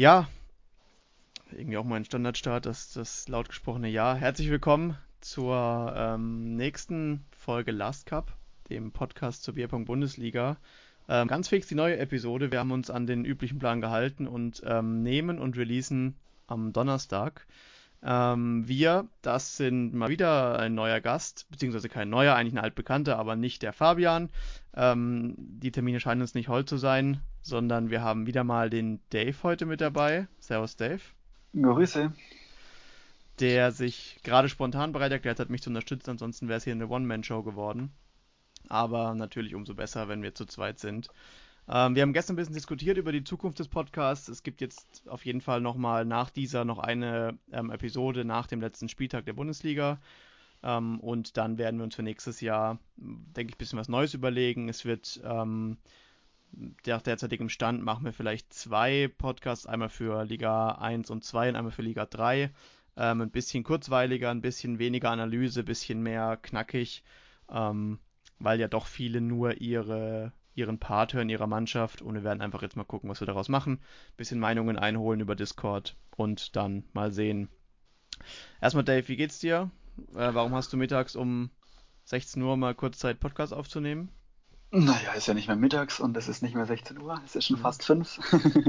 Ja, irgendwie auch mein Standardstart, das, das laut Ja. Herzlich willkommen zur ähm, nächsten Folge Last Cup, dem Podcast zur Bierpong Bundesliga. Ähm, ganz fix die neue Episode. Wir haben uns an den üblichen Plan gehalten und ähm, nehmen und releasen am Donnerstag. Ähm, wir, das sind mal wieder ein neuer Gast, beziehungsweise kein neuer, eigentlich ein altbekannter, aber nicht der Fabian. Ähm, die Termine scheinen uns nicht heute zu sein, sondern wir haben wieder mal den Dave heute mit dabei. Servus, Dave. Grüße. Der sich gerade spontan bereit erklärt hat, mich zu unterstützen, ansonsten wäre es hier eine One-Man-Show geworden. Aber natürlich umso besser, wenn wir zu zweit sind. Ähm, wir haben gestern ein bisschen diskutiert über die Zukunft des Podcasts. Es gibt jetzt auf jeden Fall nochmal nach dieser noch eine ähm, Episode nach dem letzten Spieltag der Bundesliga. Ähm, und dann werden wir uns für nächstes Jahr, denke ich, ein bisschen was Neues überlegen. Es wird ähm, nach derzeitigem Stand machen wir vielleicht zwei Podcasts, einmal für Liga 1 und 2 und einmal für Liga 3. Ähm, ein bisschen kurzweiliger, ein bisschen weniger Analyse, ein bisschen mehr knackig, ähm, weil ja doch viele nur ihre ihren Part hören, ihrer Mannschaft und wir werden einfach jetzt mal gucken, was wir daraus machen. Bisschen Meinungen einholen über Discord und dann mal sehen. Erstmal Dave, wie geht's dir? Äh, warum hast du mittags um 16 Uhr mal kurz Zeit, Podcast aufzunehmen? Naja, ist ja nicht mehr mittags und es ist nicht mehr 16 Uhr, es ist schon mhm. fast 5.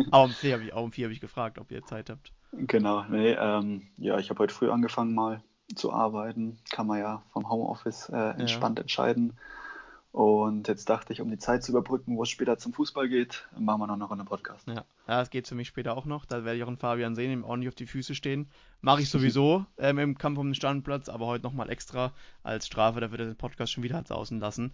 aber um 4 habe ich, um hab ich gefragt, ob ihr Zeit habt. Genau, nee, ähm, ja, ich habe heute früh angefangen mal zu arbeiten. Kann man ja vom Homeoffice äh, entspannt ja. entscheiden. Und jetzt dachte ich, um die Zeit zu überbrücken, wo es später zum Fußball geht, machen wir noch eine Runde Podcast. Ja, ja geht für mich später auch noch. Da werde ich auch einen Fabian sehen, ihm ordentlich auf die Füße stehen. Mache ich sowieso ähm, im Kampf um den Standplatz, aber heute nochmal extra als Strafe dafür, dass er den Podcast schon wieder hat sausen lassen.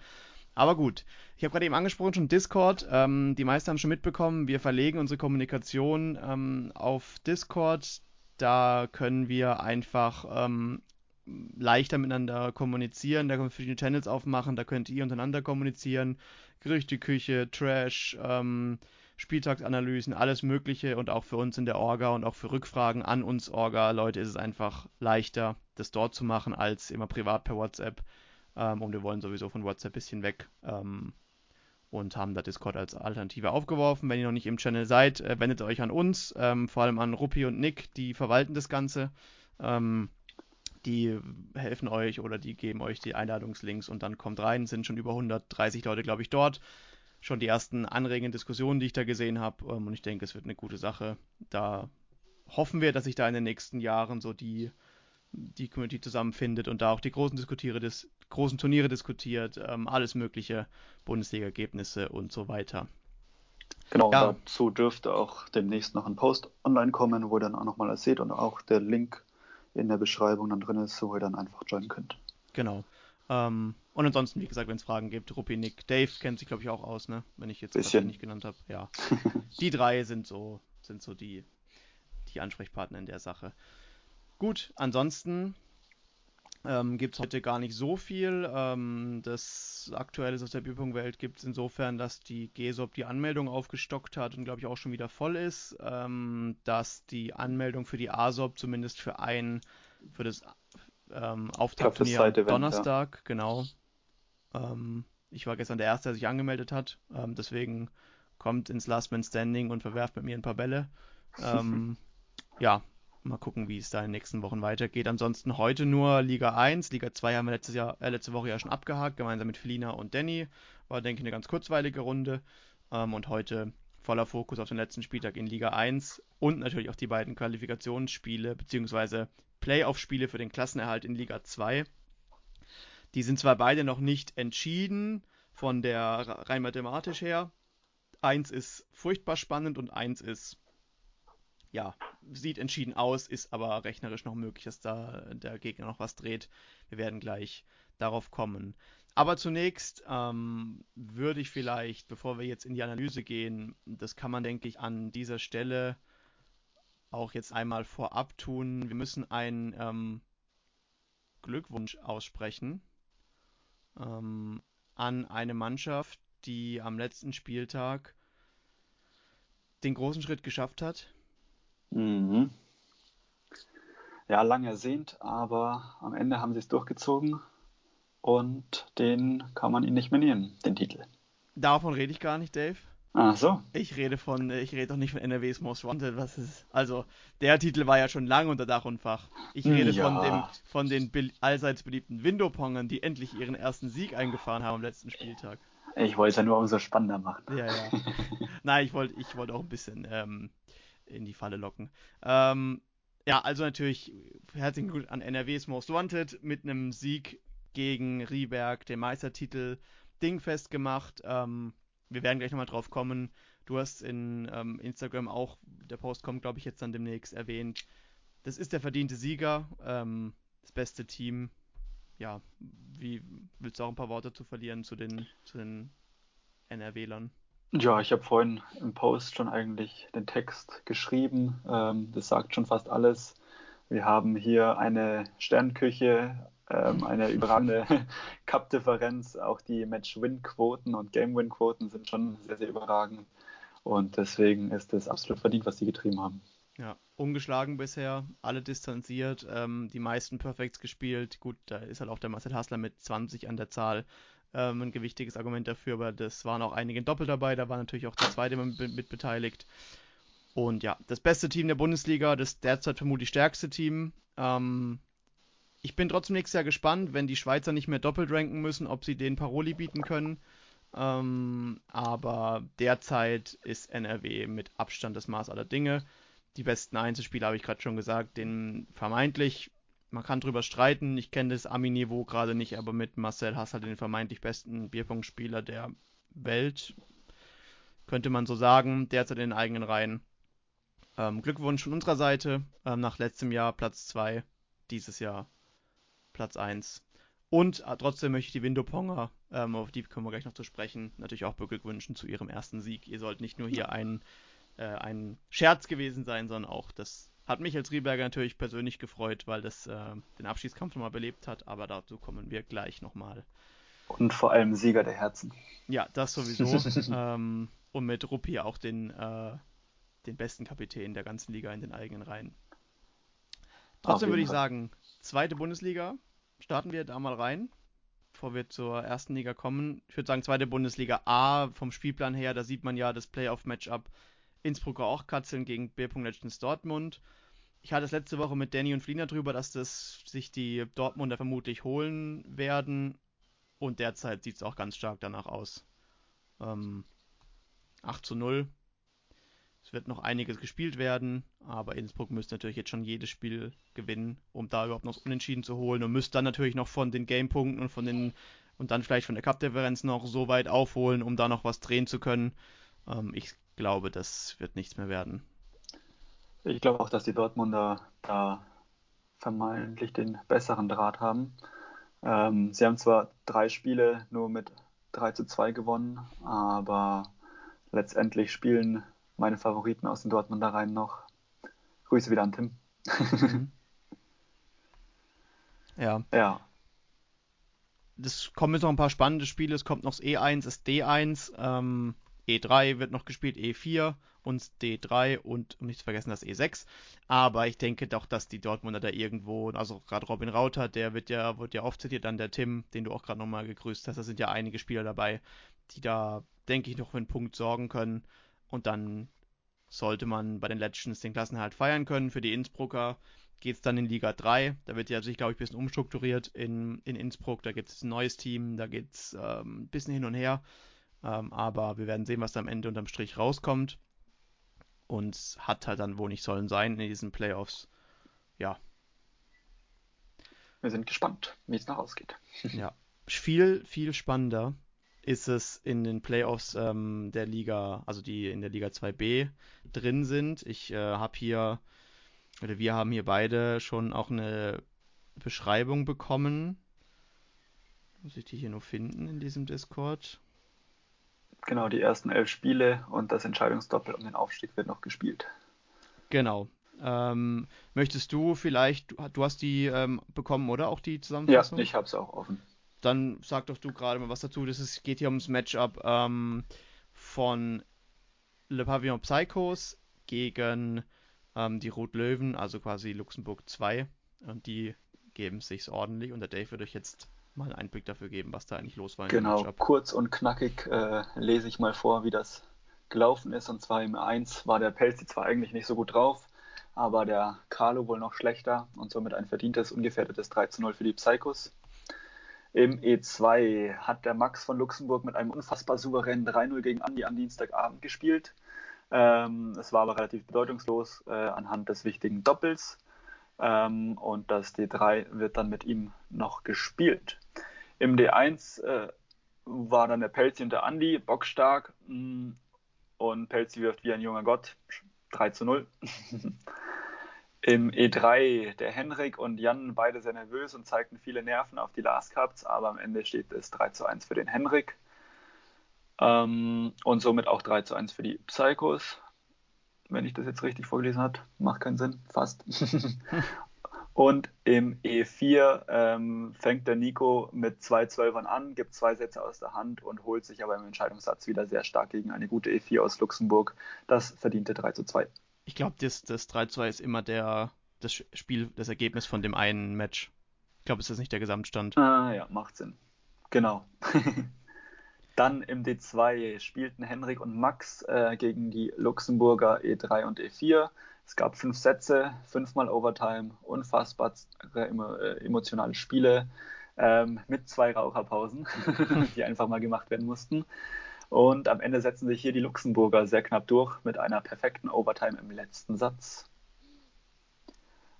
Aber gut, ich habe gerade eben angesprochen, schon Discord. Ähm, die meisten haben schon mitbekommen, wir verlegen unsere Kommunikation ähm, auf Discord. Da können wir einfach ähm, leichter miteinander kommunizieren. Da können wir verschiedene Channels aufmachen, da könnt ihr untereinander kommunizieren. Gerüchteküche, Trash, ähm, Spieltagsanalysen, alles Mögliche und auch für uns in der Orga und auch für Rückfragen an uns Orga-Leute ist es einfach leichter, das dort zu machen, als immer privat per WhatsApp. Ähm, und wir wollen sowieso von WhatsApp ein bisschen weg ähm, und haben da Discord als Alternative aufgeworfen. Wenn ihr noch nicht im Channel seid, äh, wendet euch an uns, ähm, vor allem an Ruppi und Nick, die verwalten das Ganze. Ähm, die helfen euch oder die geben euch die Einladungslinks und dann kommt rein. Sind schon über 130 Leute, glaube ich, dort. Schon die ersten anregenden Diskussionen, die ich da gesehen habe. Ähm, und ich denke, es wird eine gute Sache. Da hoffen wir, dass sich da in den nächsten Jahren so die, die Community zusammenfindet und da auch die großen, diskutiere, dis, großen Turniere diskutiert, ähm, alles mögliche, Bundesliga-Ergebnisse und so weiter. Genau, ja. dazu dürfte auch demnächst noch ein Post online kommen, wo ihr dann auch nochmal das seht und auch der Link in der Beschreibung dann drin ist, wo ihr dann einfach joinen könnt. Genau. Ähm, und ansonsten, wie gesagt, wenn es Fragen gibt, Ruppi, Nick, Dave kennt sich, glaube ich, auch aus, ne? Wenn ich jetzt das nicht genannt habe. Ja. die drei sind so, sind so die, die Ansprechpartner in der Sache. Gut, ansonsten ähm, gibt es heute gar nicht so viel. Ähm, das Aktuelle aus der Bierpunktwelt gibt es insofern, dass die GESOP die Anmeldung aufgestockt hat und glaube ich auch schon wieder voll ist. Ähm, dass die Anmeldung für die ASOP zumindest für ein, für das ähm, Auftaktturnier Donnerstag, ja. genau. Ähm, ich war gestern der Erste, der sich angemeldet hat. Ähm, deswegen kommt ins Last Man Standing und verwerft mit mir ein paar Bälle. ja, Mal gucken, wie es da in den nächsten Wochen weitergeht. Ansonsten heute nur Liga 1. Liga 2 haben wir letztes Jahr, äh, letzte Woche ja schon abgehakt, gemeinsam mit Felina und Danny. War, denke ich, eine ganz kurzweilige Runde. Ähm, und heute voller Fokus auf den letzten Spieltag in Liga 1 und natürlich auch die beiden Qualifikationsspiele bzw. Playoff-Spiele für den Klassenerhalt in Liga 2. Die sind zwar beide noch nicht entschieden von der rein mathematisch her. Eins ist furchtbar spannend und eins ist ja, sieht entschieden aus, ist aber rechnerisch noch möglich, dass da der Gegner noch was dreht. Wir werden gleich darauf kommen. Aber zunächst ähm, würde ich vielleicht, bevor wir jetzt in die Analyse gehen, das kann man, denke ich, an dieser Stelle auch jetzt einmal vorab tun. Wir müssen einen ähm, Glückwunsch aussprechen ähm, an eine Mannschaft, die am letzten Spieltag den großen Schritt geschafft hat, Mhm. Ja, lang ersehnt, aber am Ende haben sie es durchgezogen und den kann man ihnen nicht mehr nehmen, den Titel. Davon rede ich gar nicht, Dave. Ach so. Ich rede von, ich rede doch nicht von NRW's Most Wanted, was ist. Also, der Titel war ja schon lange unter Dach und Fach. Ich rede ja. von, dem, von den be allseits beliebten Windowpongern, die endlich ihren ersten Sieg eingefahren haben am letzten Spieltag. Ich wollte es ja nur umso spannender machen. Ja, ja. Nein, ich wollte ich wollt auch ein bisschen ähm, in die Falle locken. Ähm, ja, also natürlich herzlichen Glückwunsch an NRW's Most Wanted mit einem Sieg gegen Rieberg, den Meistertitel dingfest gemacht. Ähm, wir werden gleich nochmal drauf kommen. Du hast in ähm, Instagram auch, der Post kommt, glaube ich, jetzt dann demnächst erwähnt. Das ist der verdiente Sieger, ähm, das beste Team. Ja, wie willst du auch ein paar Worte zu verlieren zu den, zu den NRWlern? Ja, ich habe vorhin im Post schon eigentlich den Text geschrieben. Ähm, das sagt schon fast alles. Wir haben hier eine Sternküche, ähm, eine überragende Cup-Differenz. Auch die Match-Win-Quoten und Game-Win-Quoten sind schon sehr, sehr überragend. Und deswegen ist es absolut verdient, was sie getrieben haben. Ja, ungeschlagen bisher, alle distanziert, ähm, die meisten Perfects gespielt. Gut, da ist halt auch der Marcel Hassler mit 20 an der Zahl ähm, ein gewichtiges Argument dafür, aber das waren auch einige Doppel dabei, da war natürlich auch der zweite mit, mit beteiligt. Und ja, das beste Team der Bundesliga, das derzeit vermutlich stärkste Team. Ähm, ich bin trotzdem nächstes Jahr gespannt, wenn die Schweizer nicht mehr doppelt ranken müssen, ob sie den Paroli bieten können. Ähm, aber derzeit ist NRW mit Abstand das Maß aller Dinge. Die besten Einzelspieler habe ich gerade schon gesagt, den vermeintlich, man kann drüber streiten, ich kenne das Ami-Niveau gerade nicht, aber mit Marcel Hass halt den vermeintlich besten Bierpunktspieler der Welt, könnte man so sagen, derzeit in den eigenen Reihen. Ähm, Glückwunsch von unserer Seite. Ähm, nach letztem Jahr Platz 2, dieses Jahr Platz 1. Und äh, trotzdem möchte ich die Window-Ponger, ähm, auf die kommen wir gleich noch zu sprechen, natürlich auch beglückwünschen zu ihrem ersten Sieg. Ihr sollt nicht nur hier ein, äh, ein Scherz gewesen sein, sondern auch das hat mich als Rieberger natürlich persönlich gefreut, weil das äh, den Abschiedskampf nochmal belebt hat, aber dazu kommen wir gleich nochmal. Und vor allem Sieger der Herzen. Ja, das sowieso. ähm, und mit Ruppi auch den, äh, den besten Kapitän der ganzen Liga in den eigenen Reihen. Trotzdem würde ich sagen, zweite Bundesliga, starten wir da mal rein, bevor wir zur ersten Liga kommen. Ich würde sagen, zweite Bundesliga A vom Spielplan her, da sieht man ja das Playoff-Matchup Innsbrucker auch Katzeln gegen B. Legends Dortmund. Ich hatte es letzte Woche mit Danny und Fliener drüber, dass das sich die Dortmunder vermutlich holen werden. Und derzeit sieht es auch ganz stark danach aus. Ähm, 8 zu 0 es wird noch einiges gespielt werden, aber Innsbruck müsste natürlich jetzt schon jedes Spiel gewinnen, um da überhaupt noch Unentschieden zu holen und müsste dann natürlich noch von den Gamepunkten und von den und dann vielleicht von der Cup-Differenz noch so weit aufholen, um da noch was drehen zu können. Ähm, ich glaube, das wird nichts mehr werden. Ich glaube auch, dass die Dortmunder da vermeintlich den besseren Draht haben. Ähm, sie haben zwar drei Spiele nur mit 3 zu 2 gewonnen, aber letztendlich spielen meine Favoriten aus den Dortmunder Reihen noch. Grüße wieder an Tim. Mhm. ja. Ja. Das kommen jetzt noch ein paar spannende Spiele. Es kommt noch das E1, das D1, ähm, E3 wird noch gespielt, E4 und D3 und um nicht zu vergessen das E6. Aber ich denke doch, dass die Dortmunder da irgendwo, also gerade Robin Rauter, der wird ja, wird ja oft zitiert, dann der Tim, den du auch gerade nochmal gegrüßt hast. Da sind ja einige Spieler dabei, die da, denke ich, noch für einen Punkt sorgen können. Und dann sollte man bei den Legends den Klassenhalt feiern können. Für die Innsbrucker geht es dann in Liga 3. Da wird ja sich, glaube ich, ein bisschen umstrukturiert in, in Innsbruck. Da gibt es ein neues Team, da geht es ähm, ein bisschen hin und her. Ähm, aber wir werden sehen, was da am Ende unterm Strich rauskommt. Und hat halt dann wohl nicht sollen sein in diesen Playoffs. Ja. Wir sind gespannt, wie es noch ausgeht. ja. Viel, viel spannender ist es in den Playoffs ähm, der Liga, also die in der Liga 2b drin sind. Ich äh, habe hier, oder wir haben hier beide schon auch eine Beschreibung bekommen. Muss ich die hier nur finden in diesem Discord? Genau, die ersten elf Spiele und das Entscheidungsdoppel um den Aufstieg wird noch gespielt. Genau. Ähm, möchtest du vielleicht, du hast die ähm, bekommen, oder? Auch die Zusammenfassung? Ja, ich habe es auch offen dann sag doch du gerade mal was dazu. Das ist, geht hier ums Matchup ähm, von Le Pavillon Psychos gegen ähm, die Rot Löwen, also quasi Luxemburg 2. Und die geben sich's ordentlich. Und der Dave wird euch jetzt mal einen Einblick dafür geben, was da eigentlich los war. Genau, kurz und knackig äh, lese ich mal vor, wie das gelaufen ist. Und zwar im 1 war der Pelzi zwar eigentlich nicht so gut drauf, aber der Carlo wohl noch schlechter und somit ein verdientes, ungefährdetes 3 zu 0 für die Psychos. Im E2 hat der Max von Luxemburg mit einem unfassbar souveränen 3-0 gegen Andi am Dienstagabend gespielt. Ähm, es war aber relativ bedeutungslos äh, anhand des wichtigen Doppels. Ähm, und das D3 wird dann mit ihm noch gespielt. Im D1 äh, war dann der Pelzi und der Andi bockstark mm, und Pelzi wirft wie ein junger Gott 3 zu 0. Im E3 der Henrik und Jan beide sehr nervös und zeigten viele Nerven auf die Last Cups, aber am Ende steht es 3 zu 1 für den Henrik. Ähm, und somit auch 3 zu 1 für die Psychos. Wenn ich das jetzt richtig vorgelesen habe, macht keinen Sinn, fast. und im E4 ähm, fängt der Nico mit zwei Zwölfern an, gibt zwei Sätze aus der Hand und holt sich aber im Entscheidungssatz wieder sehr stark gegen eine gute E4 aus Luxemburg. Das verdiente 3 zu 2. Ich glaube, das, das 3 zu 2 ist immer der, das Spiel, das Ergebnis von dem einen Match. Ich glaube, es ist nicht der Gesamtstand. Ah ja, macht Sinn. Genau. Dann im D2 spielten Henrik und Max äh, gegen die Luxemburger E3 und E4. Es gab fünf Sätze, fünfmal Overtime, unfassbar äh, emotionale Spiele ähm, mit zwei Raucherpausen, die einfach mal gemacht werden mussten. Und am Ende setzen sich hier die Luxemburger sehr knapp durch mit einer perfekten Overtime im letzten Satz.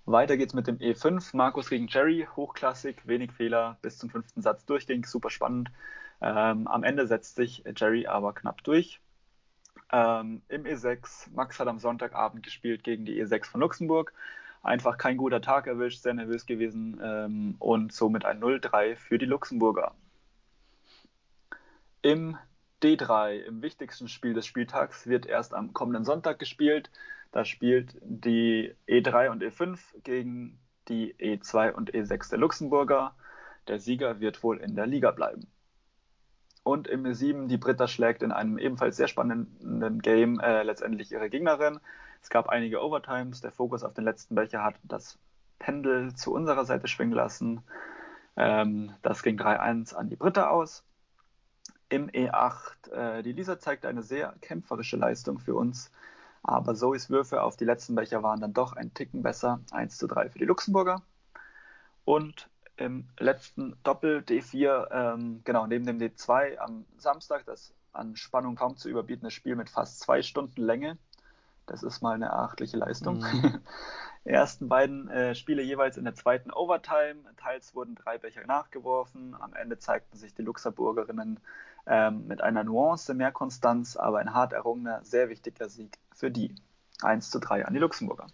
Weiter geht's mit dem E5. Markus gegen Jerry, hochklassig, wenig Fehler, bis zum fünften Satz durchging, super spannend. Ähm, am Ende setzt sich Jerry aber knapp durch. Ähm, Im E6, Max hat am Sonntagabend gespielt gegen die E6 von Luxemburg. Einfach kein guter Tag erwischt, sehr nervös gewesen ähm, und somit ein 0-3 für die Luxemburger. Im D3, im wichtigsten Spiel des Spieltags, wird erst am kommenden Sonntag gespielt. Da spielt die E3 und E5 gegen die E2 und E6 der Luxemburger. Der Sieger wird wohl in der Liga bleiben und im 7 die Britta schlägt in einem ebenfalls sehr spannenden Game äh, letztendlich ihre Gegnerin. Es gab einige Overtimes, der Fokus auf den letzten Becher hat das Pendel zu unserer Seite schwingen lassen. Ähm, das ging 3-1 an die Britta aus. Im E8, äh, die Lisa zeigte eine sehr kämpferische Leistung für uns, aber Zoes Würfe auf die letzten Becher waren dann doch ein Ticken besser. 1 zu 3 für die Luxemburger. Und im letzten Doppel D4, ähm, genau, neben dem D2 am Samstag, das an Spannung kaum zu überbietende Spiel mit fast zwei Stunden Länge. Das ist mal eine erachtliche Leistung. Mhm. Ersten beiden äh, Spiele jeweils in der zweiten Overtime. Teils wurden drei Becher nachgeworfen. Am Ende zeigten sich die Luxemburgerinnen ähm, mit einer Nuance mehr Konstanz, aber ein hart errungener, sehr wichtiger Sieg für die. 1 zu 3 an die Luxemburger.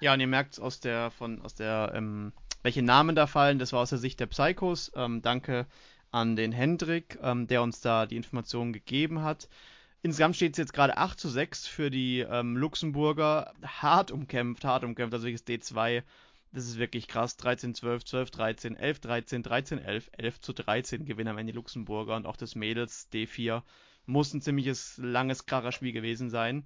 Ja, und ihr merkt aus der, von, aus der ähm, welche Namen da fallen. Das war aus der Sicht der Psychos. Ähm, danke an den Hendrik, ähm, der uns da die Informationen gegeben hat. Insgesamt steht es jetzt gerade 8 zu 6 für die ähm, Luxemburger. Hart umkämpft, hart umkämpft, also wirklich D2. Das ist wirklich krass. 13, 12, 12, 13, 11, 13, 13, 11, 11 zu 13 gewinnen am Ende die Luxemburger und auch das Mädels D4 muss ein ziemliches langes Kracherspiel gewesen sein.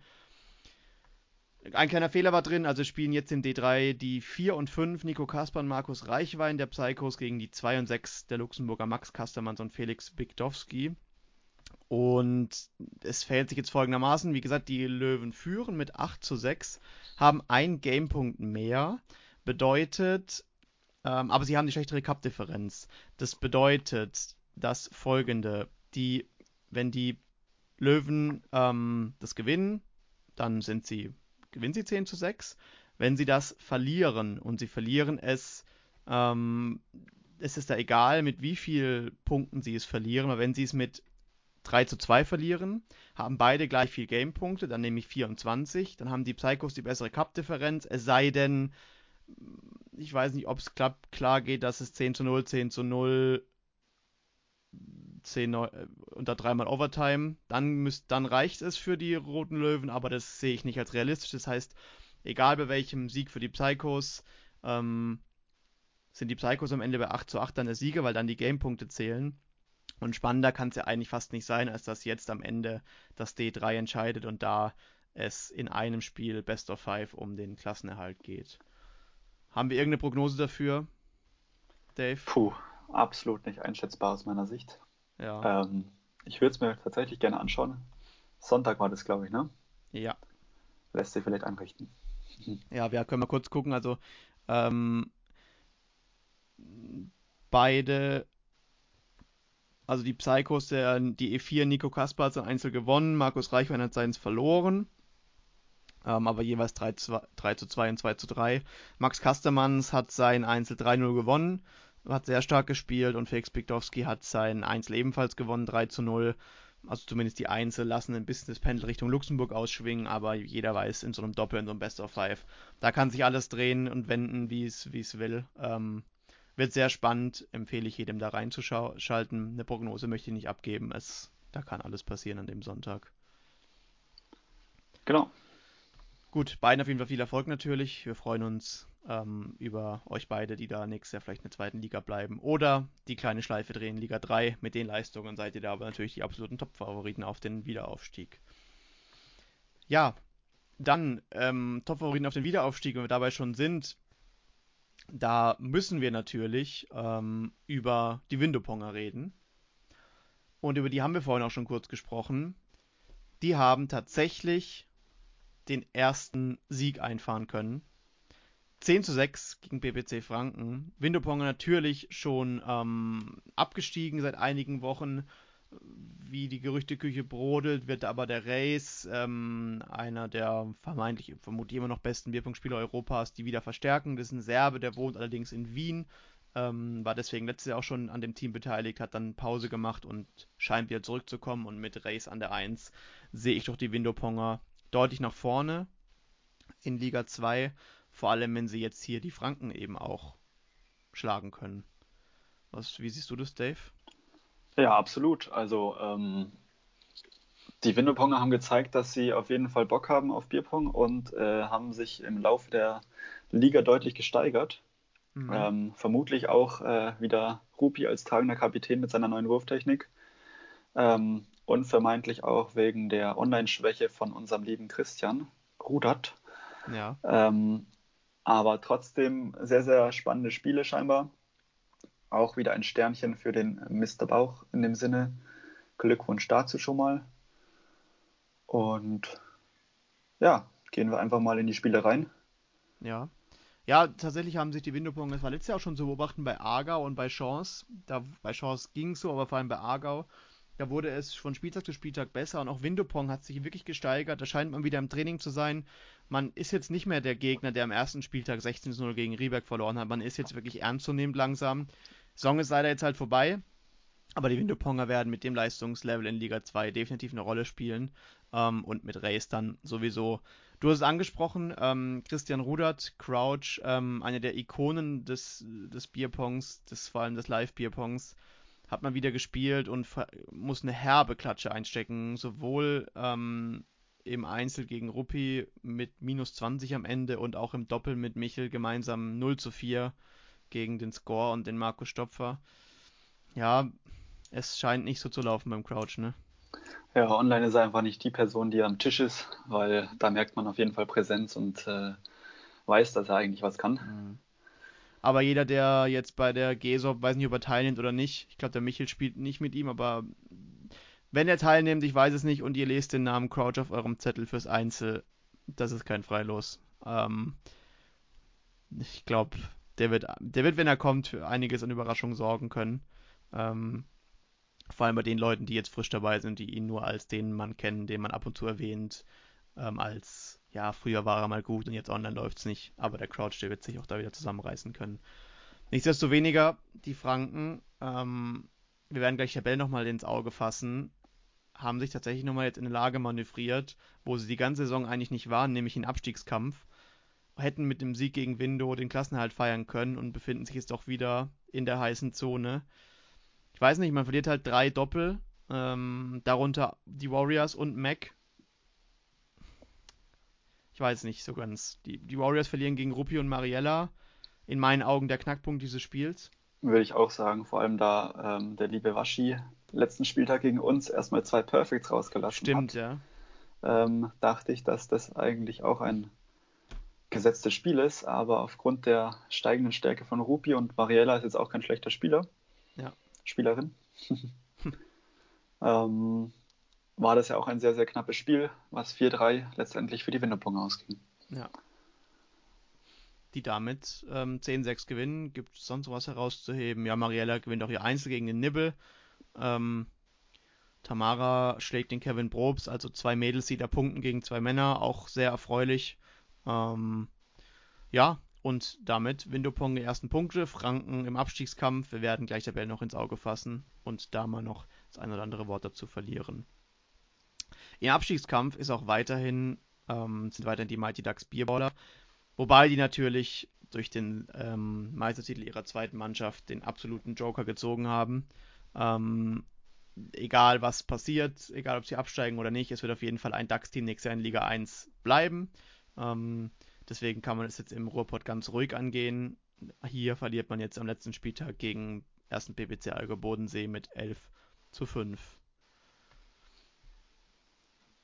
Ein kleiner Fehler war drin, also spielen jetzt in D3 die 4 und 5 Nico Kasper und Markus Reichwein der Psychos gegen die 2 und 6 der Luxemburger Max Kastermanns und Felix Bigdowski. Und es verhält sich jetzt folgendermaßen, wie gesagt, die Löwen führen mit 8 zu 6, haben einen Gamepunkt mehr, bedeutet, ähm, aber sie haben die schlechtere Cup-Differenz. Das bedeutet das folgende, die, wenn die Löwen ähm, das gewinnen, dann sind sie gewinnen sie 10 zu 6. Wenn sie das verlieren und sie verlieren es, ähm, es ist da egal, mit wie vielen Punkten sie es verlieren, aber wenn sie es mit 3 zu 2 verlieren, haben beide gleich viel Gamepunkte, dann nehme ich 24, dann haben die Psychos die bessere Cup-Differenz, es sei denn, ich weiß nicht, ob es klar geht, dass es 10 zu 0, 10 zu 0, 10 äh, unter dreimal Overtime, dann, müsst, dann reicht es für die Roten Löwen, aber das sehe ich nicht als realistisch. Das heißt, egal bei welchem Sieg für die Psychos, ähm, sind die Psychos am Ende bei 8 zu 8 dann der Sieger, weil dann die Gamepunkte zählen. Und spannender kann es ja eigentlich fast nicht sein, als dass jetzt am Ende das D3 entscheidet und da es in einem Spiel Best of Five um den Klassenerhalt geht. Haben wir irgendeine Prognose dafür, Dave? Puh, absolut nicht einschätzbar aus meiner Sicht. Ja. Ähm, ich würde es mir tatsächlich gerne anschauen. Sonntag war das, glaube ich, ne? Ja. Lässt sich vielleicht einrichten. Ja, wir können mal kurz gucken. Also, ähm, beide, also die Psychos, der, die E4, Nico Kaspar hat sein Einzel gewonnen, Markus Reichwein hat seins verloren. Ähm, aber jeweils 3, 2, 3 zu 2 und 2 zu 3. Max Kastermanns hat sein Einzel 3-0 gewonnen, hat sehr stark gespielt und Felix Bigdowski hat sein Einzel ebenfalls gewonnen, 3 zu 0. Also zumindest die Einzel lassen ein bisschen das Pendel Richtung Luxemburg ausschwingen, aber jeder weiß, in so einem Doppel, in so einem Best of Five, da kann sich alles drehen und wenden, wie es will. Ähm, wird sehr spannend, empfehle ich jedem da reinzuschalten. Eine Prognose möchte ich nicht abgeben, es, da kann alles passieren an dem Sonntag. Genau. Gut, beiden auf jeden Fall viel Erfolg natürlich. Wir freuen uns ähm, über euch beide, die da nächstes Jahr vielleicht in der zweiten Liga bleiben. Oder die kleine Schleife drehen, Liga 3. Mit den Leistungen seid ihr da aber natürlich die absoluten Top-Favoriten auf den Wiederaufstieg. Ja, dann ähm, Top-Favoriten auf den Wiederaufstieg, wenn wir dabei schon sind. Da müssen wir natürlich ähm, über die Windoponger reden. Und über die haben wir vorhin auch schon kurz gesprochen. Die haben tatsächlich den ersten Sieg einfahren können. 10 zu 6 gegen BBC Franken. Windoponger natürlich schon ähm, abgestiegen seit einigen Wochen. Wie die Gerüchteküche brodelt, wird aber der Race, ähm, einer der vermeintlich, vermutlich immer noch besten Bierpunktspieler Europas, die wieder verstärken. Das ist ein Serbe, der wohnt allerdings in Wien, ähm, war deswegen letztes Jahr auch schon an dem Team beteiligt, hat dann Pause gemacht und scheint wieder zurückzukommen. Und mit Race an der 1 sehe ich doch die Windoponger deutlich nach vorne in Liga 2, vor allem wenn sie jetzt hier die Franken eben auch schlagen können. Was, wie siehst du das, Dave? Ja, absolut. Also ähm, die Windoponger haben gezeigt, dass sie auf jeden Fall Bock haben auf Bierpong und äh, haben sich im Laufe der Liga deutlich gesteigert. Mhm. Ähm, vermutlich auch äh, wieder Rupi als tragender Kapitän mit seiner neuen Wurftechnik. Ähm, und vermeintlich auch wegen der Online-Schwäche von unserem lieben Christian Rudert. Ja. Ähm, aber trotzdem sehr, sehr spannende Spiele scheinbar. Auch wieder ein Sternchen für den Mr. Bauch in dem Sinne. Glückwunsch dazu schon mal. Und ja, gehen wir einfach mal in die Spiele rein. Ja. Ja, tatsächlich haben sich die Windopong, das war letztes Jahr auch schon zu beobachten bei Aargau und bei Chance. Da, bei Chance ging es so, aber vor allem bei Aargau da wurde es von Spieltag zu Spieltag besser und auch Windopong hat sich wirklich gesteigert. Da scheint man wieder im Training zu sein. Man ist jetzt nicht mehr der Gegner, der am ersten Spieltag 16-0 gegen Rieberg verloren hat. Man ist jetzt wirklich ernst langsam. Song ist leider jetzt halt vorbei. Aber die Windoponger werden mit dem Leistungslevel in Liga 2 definitiv eine Rolle spielen. Ähm, und mit Race dann sowieso. Du hast es angesprochen, ähm, Christian Rudert, Crouch, ähm, eine der Ikonen des, des Bierpongs, des, vor allem des Live-Bierpongs hat man wieder gespielt und muss eine herbe Klatsche einstecken, sowohl ähm, im Einzel gegen Ruppi mit minus 20 am Ende und auch im Doppel mit Michel gemeinsam 0 zu 4 gegen den Score und den Markus Stopfer. Ja, es scheint nicht so zu laufen beim Crouch, ne? Ja, online ist er einfach nicht die Person, die am Tisch ist, weil da merkt man auf jeden Fall Präsenz und äh, weiß, dass er eigentlich was kann. Mhm. Aber jeder, der jetzt bei der GESOP, weiß nicht, ob er teilnimmt oder nicht, ich glaube, der Michel spielt nicht mit ihm, aber wenn er teilnimmt, ich weiß es nicht, und ihr lest den Namen Crouch auf eurem Zettel fürs Einzel, das ist kein Freilos. Ähm, ich glaube, der wird, der wird, wenn er kommt, für einiges an Überraschungen sorgen können. Ähm, vor allem bei den Leuten, die jetzt frisch dabei sind, die ihn nur als den Mann kennen, den man ab und zu erwähnt, ähm, als ja, früher war er mal gut und jetzt online läuft es nicht, aber der Crouch, der wird sich auch da wieder zusammenreißen können. Nichtsdestoweniger, die Franken, ähm, wir werden gleich Tabelle nochmal ins Auge fassen, haben sich tatsächlich nochmal jetzt in eine Lage manövriert, wo sie die ganze Saison eigentlich nicht waren, nämlich in Abstiegskampf, hätten mit dem Sieg gegen Window den Klassenhalt feiern können und befinden sich jetzt doch wieder in der heißen Zone. Ich weiß nicht, man verliert halt drei Doppel, ähm, darunter die Warriors und Mac, ich weiß nicht so ganz. Die, die Warriors verlieren gegen Rupi und Mariella. In meinen Augen der Knackpunkt dieses Spiels. Würde ich auch sagen. Vor allem da ähm, der liebe Waschi letzten Spieltag gegen uns erstmal zwei Perfects rausgelassen Stimmt, hat. ja. Ähm, dachte ich, dass das eigentlich auch ein gesetztes Spiel ist, aber aufgrund der steigenden Stärke von Rupi und Mariella ist jetzt auch kein schlechter Spieler. Ja. Spielerin. ähm, war das ja auch ein sehr, sehr knappes Spiel, was 4-3 letztendlich für die Winterpunkt ausging. Ja. Die damit ähm, 10-6 gewinnen. Gibt es sonst was herauszuheben? Ja, Mariella gewinnt auch ihr Einzel gegen den Nibbel. Ähm, Tamara schlägt den Kevin Probst, also zwei Mädels, die da punkten gegen zwei Männer, auch sehr erfreulich. Ähm, ja, und damit Windopong die ersten Punkte, Franken im Abstiegskampf. Wir werden gleich der Bell noch ins Auge fassen und da mal noch das ein oder andere Wort dazu verlieren. Im Abstiegskampf ist auch weiterhin, ähm, sind weiterhin die Mighty Ducks Bierballer, wobei die natürlich durch den ähm, Meistertitel ihrer zweiten Mannschaft den absoluten Joker gezogen haben. Ähm, egal was passiert, egal ob sie absteigen oder nicht, es wird auf jeden Fall ein DAX-Team nächstes Jahr in Liga 1 bleiben. Ähm, deswegen kann man es jetzt im Ruhrpott ganz ruhig angehen. Hier verliert man jetzt am letzten Spieltag gegen ersten PPC Algo Bodensee mit 11 zu 5.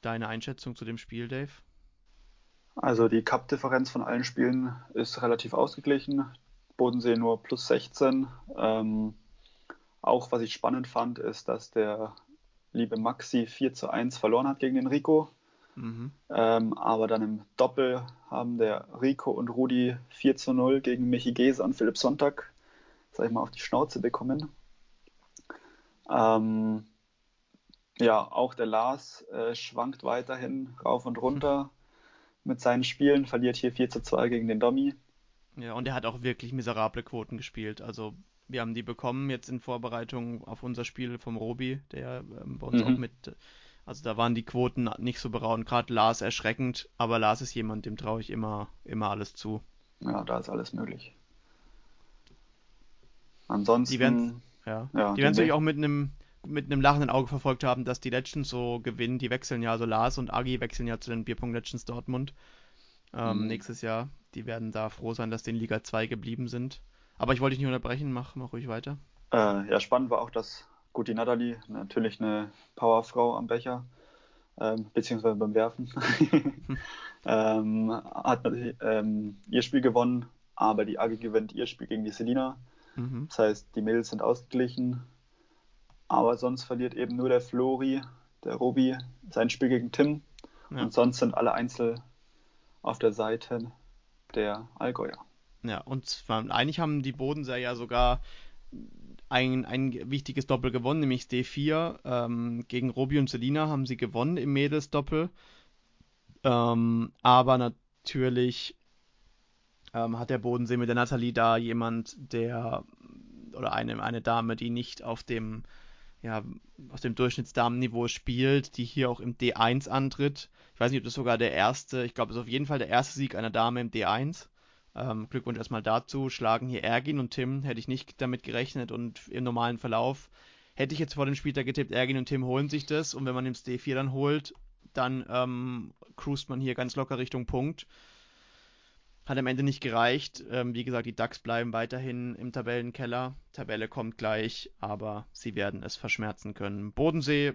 Deine Einschätzung zu dem Spiel, Dave? Also die Cup-Differenz von allen Spielen ist relativ ausgeglichen. Bodensee nur plus 16. Ähm, auch was ich spannend fand, ist, dass der liebe Maxi 4 zu 1 verloren hat gegen den Rico. Mhm. Ähm, aber dann im Doppel haben der Rico und Rudi 4 zu 0 gegen Michi Gese und Philipp Sonntag, sag ich mal, auf die Schnauze bekommen. Ähm, ja, auch der Lars äh, schwankt weiterhin rauf und runter mhm. mit seinen Spielen, verliert hier 4 zu 2 gegen den Dommi. Ja, und er hat auch wirklich miserable Quoten gespielt. Also wir haben die bekommen jetzt in Vorbereitung auf unser Spiel vom Robi, der ähm, bei uns mhm. auch mit. Also da waren die Quoten nicht so berauschend. Gerade Lars erschreckend, aber Lars ist jemand, dem traue ich immer, immer alles zu. Ja, da ist alles möglich. Ansonsten. Die werden ja, ja, die werden natürlich auch mit einem mit einem lachenden Auge verfolgt haben, dass die Legends so gewinnen. Die wechseln ja, also Lars und Agi wechseln ja zu den Bierpunkt Legends Dortmund ähm, mhm. nächstes Jahr. Die werden da froh sein, dass die in Liga 2 geblieben sind. Aber ich wollte dich nicht unterbrechen, mach, mach ruhig weiter. Äh, ja, spannend war auch, dass gut die Natalie, natürlich eine Powerfrau am Becher, ähm, beziehungsweise beim Werfen, ähm, hat ähm, ihr Spiel gewonnen, aber die Agi gewinnt ihr Spiel gegen die Selina. Mhm. Das heißt, die Mädels sind ausgeglichen, aber sonst verliert eben nur der Flori, der Robi, sein Spiel gegen Tim. Ja. Und sonst sind alle Einzel auf der Seite der Allgäuer. Ja, und zwar, eigentlich haben die Bodensee ja sogar ein, ein wichtiges Doppel gewonnen, nämlich D4. Ähm, gegen Robi und Selina haben sie gewonnen im Mädelsdoppel. Ähm, aber natürlich ähm, hat der Bodensee mit der Nathalie da jemand, der oder eine, eine Dame, die nicht auf dem ja, aus dem Durchschnittsdamenniveau spielt, die hier auch im D1 antritt. Ich weiß nicht, ob das sogar der erste, ich glaube, es ist auf jeden Fall der erste Sieg einer Dame im D1. Ähm, Glückwunsch erstmal dazu. Schlagen hier Ergin und Tim. Hätte ich nicht damit gerechnet und im normalen Verlauf hätte ich jetzt vor dem Spieltag getippt, Ergin und Tim holen sich das und wenn man ins D4 dann holt, dann ähm, cruist man hier ganz locker Richtung Punkt. Hat am Ende nicht gereicht. Ähm, wie gesagt, die Ducks bleiben weiterhin im Tabellenkeller. Tabelle kommt gleich, aber sie werden es verschmerzen können. Bodensee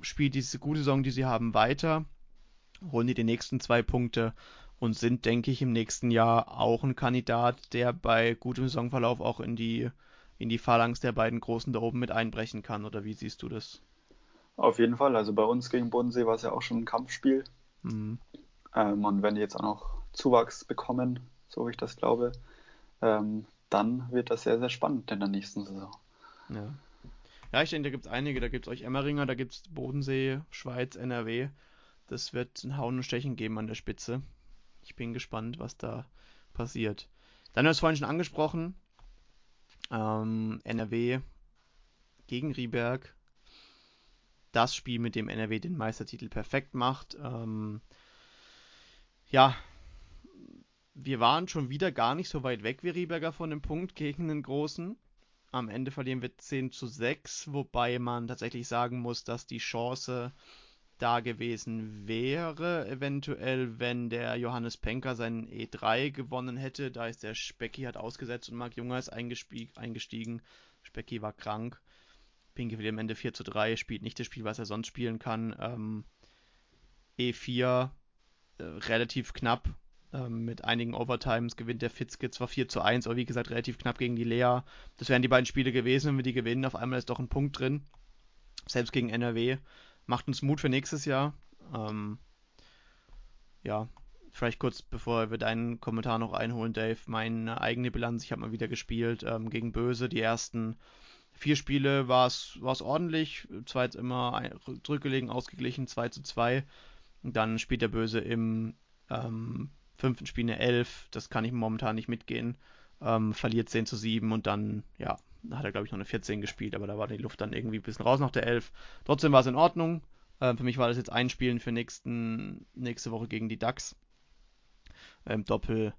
spielt diese gute Saison, die sie haben, weiter. Holen die die nächsten zwei Punkte und sind, denke ich, im nächsten Jahr auch ein Kandidat, der bei gutem Saisonverlauf auch in die, in die Phalanx der beiden Großen da oben mit einbrechen kann. Oder wie siehst du das? Auf jeden Fall. Also bei uns gegen Bodensee war es ja auch schon ein Kampfspiel. Mhm. Ähm, und wenn die jetzt auch noch Zuwachs bekommen, so wie ich das glaube, ähm, dann wird das sehr, sehr spannend in der nächsten Saison. Ja. Ja, ich denke, da gibt es einige. Da gibt es euch Emmeringer, da gibt es Bodensee, Schweiz, NRW. Das wird ein Hauen und Stechen geben an der Spitze. Ich bin gespannt, was da passiert. Dann wir es vorhin schon angesprochen. Ähm, NRW gegen Rieberg. Das Spiel, mit dem NRW den Meistertitel perfekt macht. Ähm, ja, wir waren schon wieder gar nicht so weit weg wie Rieberger von dem Punkt gegen den Großen. Am Ende verlieren wir 10 zu 6, wobei man tatsächlich sagen muss, dass die Chance da gewesen wäre, eventuell, wenn der Johannes Penker seinen E3 gewonnen hätte. Da ist der Specki hat ausgesetzt und Marc Junger ist eingestiegen. Specki war krank. Pinke will am Ende 4 zu 3, spielt nicht das Spiel, was er sonst spielen kann. Ähm, E4 äh, relativ knapp. Ähm, mit einigen Overtimes gewinnt der Fitzke zwar 4 zu 1, aber wie gesagt relativ knapp gegen die Lea. Das wären die beiden Spiele gewesen, wenn wir die gewinnen. Auf einmal ist doch ein Punkt drin. Selbst gegen NRW macht uns Mut für nächstes Jahr. Ähm, ja, vielleicht kurz bevor wir deinen Kommentar noch einholen, Dave, meine eigene Bilanz. Ich habe mal wieder gespielt ähm, gegen Böse. Die ersten vier Spiele war es ordentlich. Zwar jetzt immer zurückgelegen, ausgeglichen, 2 zu 2. Dann spielt der Böse im ähm, fünften Spiel eine 11. Das kann ich momentan nicht mitgehen. Ähm, verliert 10 zu 7 und dann, ja, hat er, glaube ich, noch eine 14 gespielt, aber da war die Luft dann irgendwie ein bisschen raus nach der 11. Trotzdem war es in Ordnung. Ähm, für mich war das jetzt ein Spielen für nächsten, nächste Woche gegen die Ducks. Ähm, Doppel,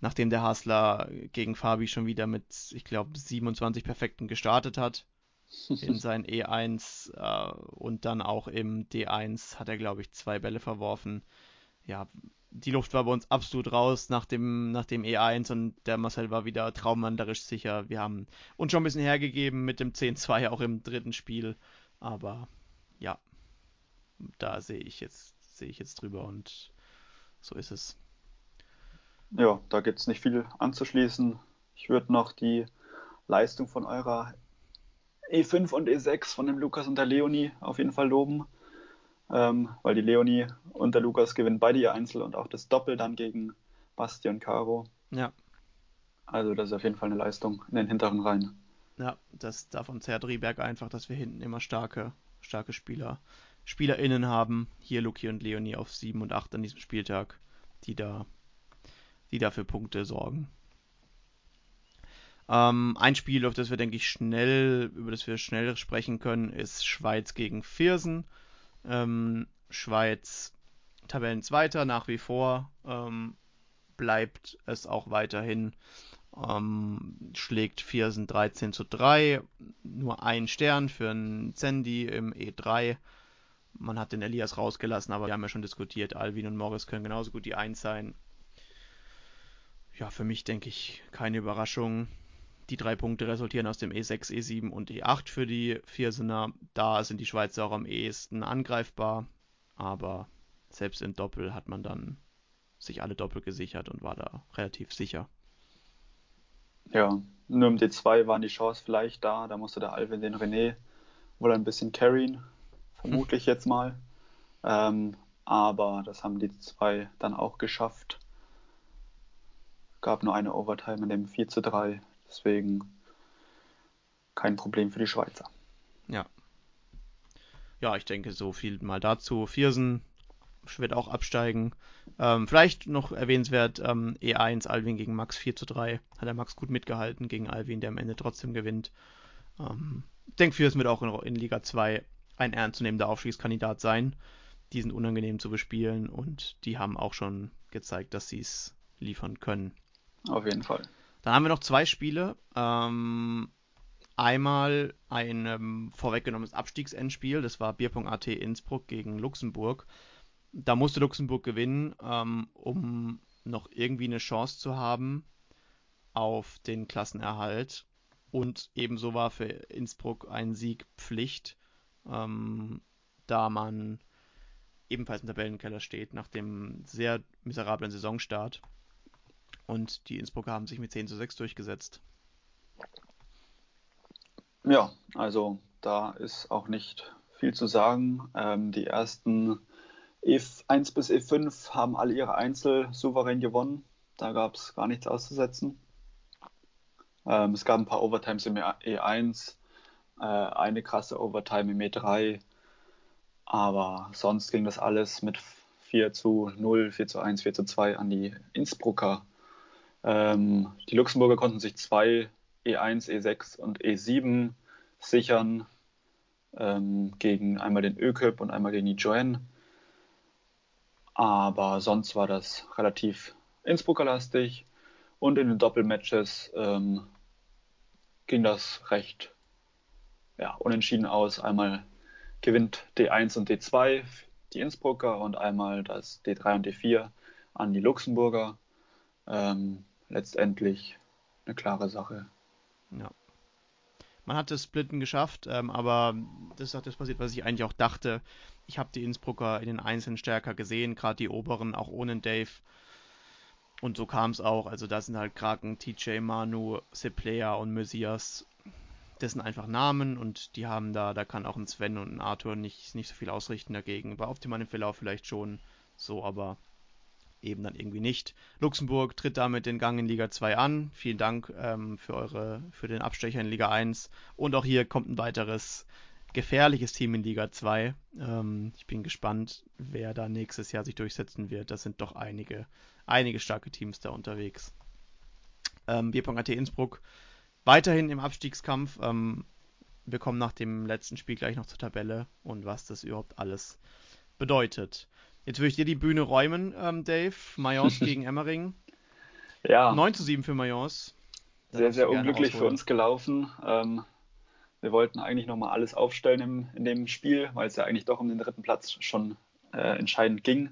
nachdem der Hasler gegen Fabi schon wieder mit, ich glaube, 27 Perfekten gestartet hat. In sein E1 äh, und dann auch im D1 hat er, glaube ich, zwei Bälle verworfen. Ja, die Luft war bei uns absolut raus nach dem, nach dem E1 und der Marcel war wieder traumwanderisch sicher. Wir haben uns schon ein bisschen hergegeben mit dem 10-2 auch im dritten Spiel. Aber ja, da sehe ich jetzt, sehe ich jetzt drüber und so ist es. Ja, da gibt es nicht viel anzuschließen. Ich würde noch die Leistung von eurer E5 und E6 von dem Lukas und der Leonie auf jeden Fall loben ähm, weil die Leonie und der Lukas gewinnen beide ihr Einzel und auch das Doppel dann gegen Basti und Caro. Ja. Also das ist auf jeden Fall eine Leistung in den hinteren Reihen. Ja, das davon zerrt Rieberg einfach, dass wir hinten immer starke, starke Spieler, SpielerInnen haben. Hier Luki und Leonie auf 7 und 8 an diesem Spieltag, die da, die da für Punkte sorgen. Ähm, ein Spiel, auf das wir, denke ich, schnell, über das wir schnell sprechen können, ist Schweiz gegen Viersen. Ähm, Schweiz Tabellenzweiter nach wie vor. Ähm, bleibt es auch weiterhin. Ähm, schlägt Viersen 13 zu 3. Nur ein Stern für einen Zendi im E3. Man hat den Elias rausgelassen, aber wir haben ja schon diskutiert, Alvin und Morris können genauso gut die 1 sein. Ja, für mich denke ich keine Überraschung. Die drei Punkte resultieren aus dem E6, E7 und E8 für die Viersener. Da sind die Schweizer auch am ehesten angreifbar, aber selbst im Doppel hat man dann sich alle Doppel gesichert und war da relativ sicher. Ja, nur im D2 waren die Chance vielleicht da. Da musste der Alvin den René wohl ein bisschen carryen, vermutlich jetzt mal. Ähm, aber das haben die zwei dann auch geschafft. Gab nur eine Overtime in dem 4 zu 3. Deswegen kein Problem für die Schweizer. Ja. Ja, ich denke, so viel mal dazu. Viersen wird auch absteigen. Ähm, vielleicht noch erwähnenswert, ähm, E1 Alvin gegen Max 4 zu 3. Hat der Max gut mitgehalten gegen Alvin, der am Ende trotzdem gewinnt. Ähm, ich denke, Viersen wird auch in, in Liga 2 ein ernstzunehmender Aufstiegskandidat sein. Die sind unangenehm zu bespielen und die haben auch schon gezeigt, dass sie es liefern können. Auf jeden Fall. Dann haben wir noch zwei Spiele. Ähm, einmal ein ähm, vorweggenommenes Abstiegsendspiel. Das war Bier.at Innsbruck gegen Luxemburg. Da musste Luxemburg gewinnen, ähm, um noch irgendwie eine Chance zu haben auf den Klassenerhalt. Und ebenso war für Innsbruck ein Sieg Pflicht, ähm, da man ebenfalls im Tabellenkeller steht nach dem sehr miserablen Saisonstart. Und die Innsbrucker haben sich mit 10 zu 6 durchgesetzt. Ja, also da ist auch nicht viel zu sagen. Ähm, die ersten E1 bis E5 haben alle ihre Einzel souverän gewonnen. Da gab es gar nichts auszusetzen. Ähm, es gab ein paar Overtimes im E1, äh, eine krasse Overtime im E3. Aber sonst ging das alles mit 4 zu 0, 4 zu 1, 4 zu 2 an die Innsbrucker. Ähm, die Luxemburger konnten sich zwei E1, E6 und E7 sichern ähm, gegen einmal den ÖKÖP und einmal gegen die Joanne. Aber sonst war das relativ Innsbrucker-lastig und in den Doppelmatches ähm, ging das recht ja, unentschieden aus. Einmal gewinnt D1 und D2 die Innsbrucker und einmal das D3 und D4 an die Luxemburger. Ähm, letztendlich eine klare Sache. Ja. Man hat das Splitten geschafft, ähm, aber das ist auch das passiert, was ich eigentlich auch dachte. Ich habe die Innsbrucker in den Einzelnen stärker gesehen, gerade die oberen, auch ohne Dave. Und so kam es auch. Also da sind halt Kraken, TJ, Manu, Seplea und Messias das sind einfach Namen und die haben da, da kann auch ein Sven und ein Arthur nicht, nicht so viel ausrichten dagegen. Bei Optimal in Villau vielleicht schon so, aber eben dann irgendwie nicht. Luxemburg tritt damit den Gang in Liga 2 an. Vielen Dank ähm, für eure, für den Abstecher in Liga 1. Und auch hier kommt ein weiteres gefährliches Team in Liga 2. Ähm, ich bin gespannt, wer da nächstes Jahr sich durchsetzen wird. Das sind doch einige, einige starke Teams da unterwegs. Ähm, Bierpong.at Innsbruck weiterhin im Abstiegskampf. Ähm, wir kommen nach dem letzten Spiel gleich noch zur Tabelle und was das überhaupt alles bedeutet. Jetzt würde ich dir die Bühne räumen, ähm, Dave. Mayence gegen Emmering. Ja. 9 zu 7 für Mayence. Sehr, sehr unglücklich für uns gelaufen. Ähm, wir wollten eigentlich nochmal alles aufstellen im, in dem Spiel, weil es ja eigentlich doch um den dritten Platz schon äh, entscheidend ging.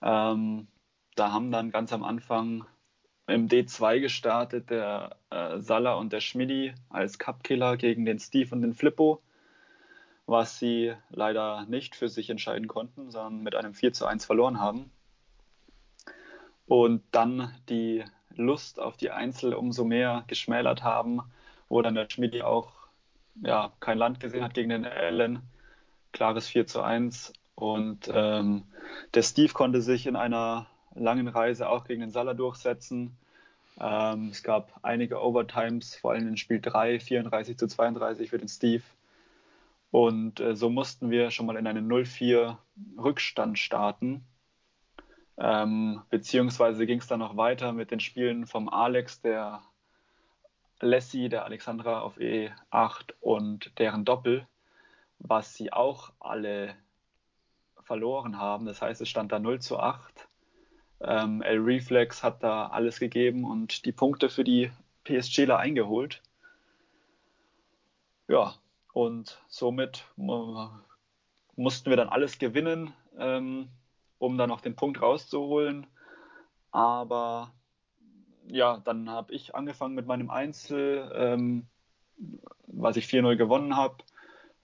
Ähm, da haben dann ganz am Anfang im D2 gestartet der äh, Salah und der Schmidi als Cupkiller gegen den Steve und den Flippo was sie leider nicht für sich entscheiden konnten, sondern mit einem 4 zu 1 verloren haben. Und dann die Lust auf die Einzel umso mehr geschmälert haben, wo dann der Schmidt auch ja, kein Land gesehen hat gegen den Allen. Klares 4 zu 1. Und ähm, der Steve konnte sich in einer langen Reise auch gegen den Salah durchsetzen. Ähm, es gab einige Overtimes, vor allem in Spiel 3, 34 zu 32 für den Steve. Und äh, so mussten wir schon mal in einen 0-4 Rückstand starten. Ähm, beziehungsweise ging es dann noch weiter mit den Spielen vom Alex, der Lassie, der Alexandra auf E8 und deren Doppel, was sie auch alle verloren haben. Das heißt, es stand da 0 zu 8. Ähm, El Reflex hat da alles gegeben und die Punkte für die PSGler eingeholt. Ja, und somit mussten wir dann alles gewinnen, ähm, um dann noch den Punkt rauszuholen. Aber ja, dann habe ich angefangen mit meinem Einzel, ähm, was ich 4-0 gewonnen habe.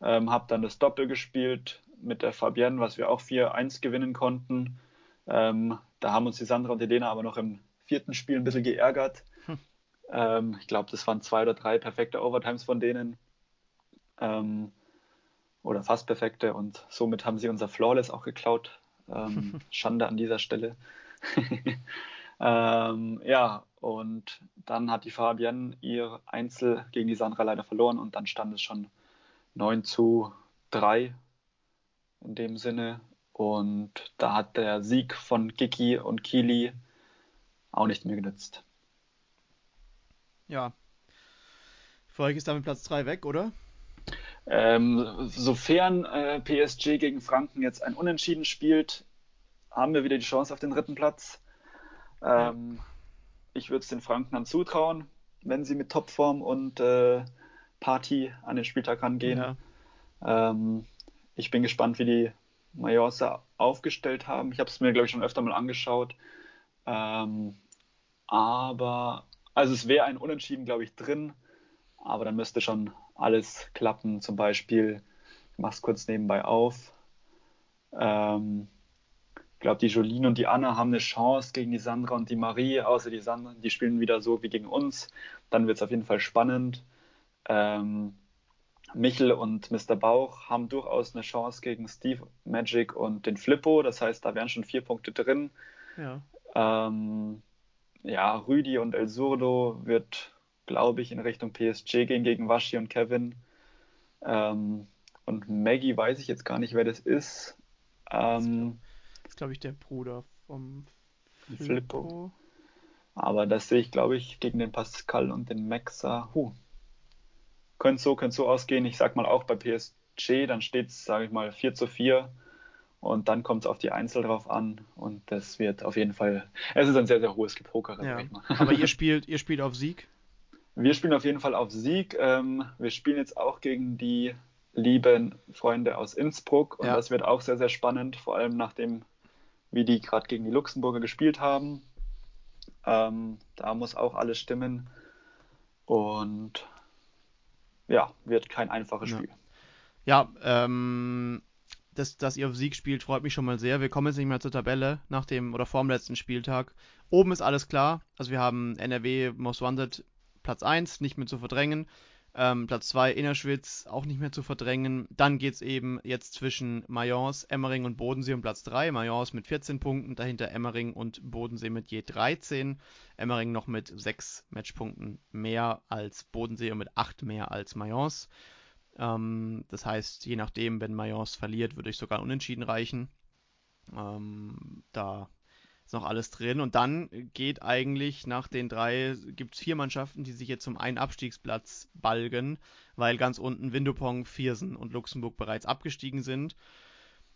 Ähm, habe dann das Doppel gespielt mit der Fabienne, was wir auch 4-1 gewinnen konnten. Ähm, da haben uns die Sandra und die Lena aber noch im vierten Spiel ein bisschen geärgert. Hm. Ähm, ich glaube, das waren zwei oder drei perfekte Overtimes von denen ähm, oder fast perfekte und somit haben sie unser Flawless auch geklaut. Ähm, Schande an dieser Stelle. ähm, ja, und dann hat die Fabienne ihr Einzel gegen die Sandra leider verloren und dann stand es schon 9 zu 3 in dem Sinne. Und da hat der Sieg von Kiki und Kili auch nicht mehr genützt. Ja. Euch ist damit Platz 3 weg, oder? Ähm, sofern äh, PSG gegen Franken jetzt ein Unentschieden spielt, haben wir wieder die Chance auf den dritten Platz. Ähm, ja. Ich würde es den Franken zutrauen, wenn sie mit Topform und äh, Party an den Spieltag rangehen. Ja. Ähm, ich bin gespannt, wie die Majorsa aufgestellt haben. Ich habe es mir, glaube ich, schon öfter mal angeschaut. Ähm, aber, also es wäre ein Unentschieden, glaube ich, drin, aber dann müsste schon alles klappen. Zum Beispiel, ich mache es kurz nebenbei auf. Ähm, ich glaube, die Jolene und die Anna haben eine Chance gegen die Sandra und die Marie, außer die Sandra, die spielen wieder so wie gegen uns. Dann wird es auf jeden Fall spannend. Ähm, Michel und Mr. Bauch haben durchaus eine Chance gegen Steve Magic und den Flippo. Das heißt, da wären schon vier Punkte drin. Ja, ähm, ja Rüdi und El Surdo wird glaube ich, in Richtung PSG gehen gegen Washi und Kevin. Ähm, und Maggie weiß ich jetzt gar nicht, wer das ist. Ähm, das ist, glaube ich, der Bruder vom Flippo. Flippo. Aber das sehe ich, glaube ich, gegen den Pascal und den Maxa. Huh. Könnte so, könnte so ausgehen. Ich sag mal auch bei PSG, dann steht es, sage ich mal, 4 zu 4. Und dann kommt es auf die Einzel drauf an. Und das wird auf jeden Fall. Es ist ein sehr, sehr hohes Gepokere, ja. Aber ihr spielt, ihr spielt auf Sieg? Wir spielen auf jeden Fall auf Sieg. Ähm, wir spielen jetzt auch gegen die lieben Freunde aus Innsbruck und ja. das wird auch sehr, sehr spannend, vor allem nachdem, wie die gerade gegen die Luxemburger gespielt haben. Ähm, da muss auch alles stimmen und ja, wird kein einfaches Spiel. Ja, ja ähm, dass, dass ihr auf Sieg spielt, freut mich schon mal sehr. Wir kommen jetzt nicht mehr zur Tabelle nach dem oder vor dem letzten Spieltag. Oben ist alles klar. Also wir haben NRW Most Wanted Platz 1, nicht mehr zu verdrängen. Ähm, Platz 2 Innerschwitz auch nicht mehr zu verdrängen. Dann geht es eben jetzt zwischen Mayence, Emmering und Bodensee um Platz 3. Mayence mit 14 Punkten, dahinter Emmering und Bodensee mit je 13. Emmering noch mit 6 Matchpunkten mehr als Bodensee und mit 8 mehr als Mayence. Ähm, das heißt, je nachdem, wenn Mayence verliert, würde ich sogar unentschieden reichen. Ähm, da ist noch alles drin. Und dann geht eigentlich nach den drei, gibt es vier Mannschaften, die sich jetzt zum einen Abstiegsplatz balgen, weil ganz unten Windupong, Viersen und Luxemburg bereits abgestiegen sind.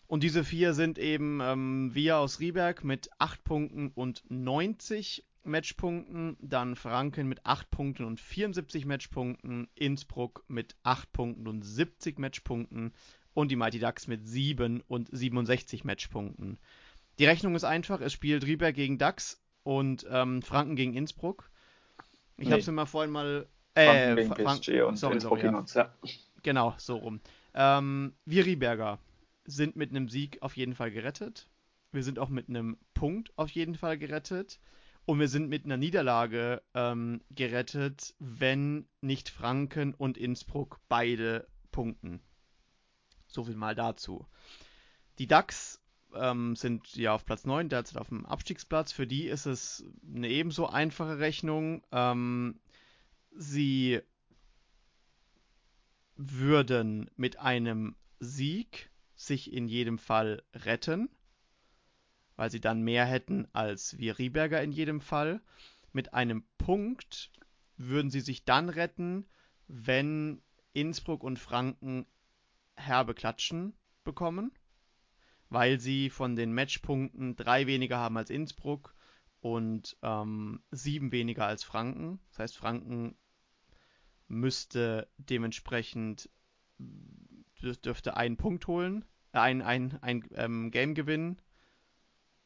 Und diese vier sind eben ähm, wir aus Rieberg mit 8 Punkten und 90 Matchpunkten, dann Franken mit 8 Punkten und 74 Matchpunkten, Innsbruck mit 8 Punkten und 70 Matchpunkten und die Mighty Ducks mit 7 und 67 Matchpunkten. Die Rechnung ist einfach, es spielt Rieberg gegen DAX und ähm, Franken gegen Innsbruck. Ich nee. habe es mir mal vorhin mal. Äh, Franken gegen PSG und sorry, Innsbruck sorry, ja. uns, ja. Genau, so rum. Ähm, wir Rieberger sind mit einem Sieg auf jeden Fall gerettet. Wir sind auch mit einem Punkt auf jeden Fall gerettet. Und wir sind mit einer Niederlage ähm, gerettet, wenn nicht Franken und Innsbruck beide punkten. So viel mal dazu. Die DAX ähm, sind ja auf Platz 9, derzeit auf dem Abstiegsplatz. Für die ist es eine ebenso einfache Rechnung. Ähm, sie würden mit einem Sieg sich in jedem Fall retten, weil sie dann mehr hätten als wir Rieberger in jedem Fall. Mit einem Punkt würden sie sich dann retten, wenn Innsbruck und Franken herbe Klatschen bekommen weil sie von den Matchpunkten drei weniger haben als Innsbruck und ähm, sieben weniger als Franken. Das heißt, Franken müsste dementsprechend dürfte einen Punkt holen, äh, ein, ein, ein ähm, Game gewinnen.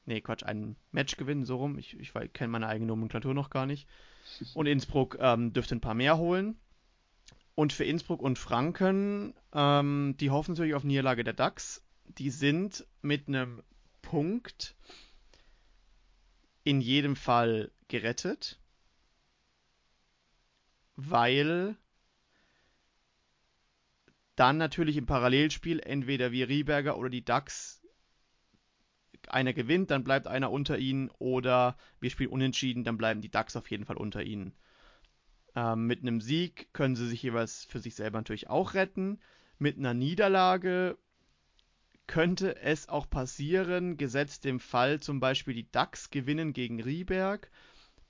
Nee, Quatsch, ein Match gewinnen, so rum. Ich, ich kenne meine eigene Nomenklatur noch gar nicht. Und Innsbruck ähm, dürfte ein paar mehr holen. Und für Innsbruck und Franken, ähm, die hoffen natürlich auf Niederlage der DAX die sind mit einem Punkt in jedem Fall gerettet, weil dann natürlich im Parallelspiel entweder wie Rieberger oder die DAX einer gewinnt, dann bleibt einer unter ihnen oder wir spielen unentschieden, dann bleiben die DAX auf jeden Fall unter ihnen. Ähm, mit einem Sieg können sie sich jeweils für sich selber natürlich auch retten. Mit einer Niederlage könnte es auch passieren, gesetzt dem Fall zum Beispiel die DAX gewinnen gegen Rieberg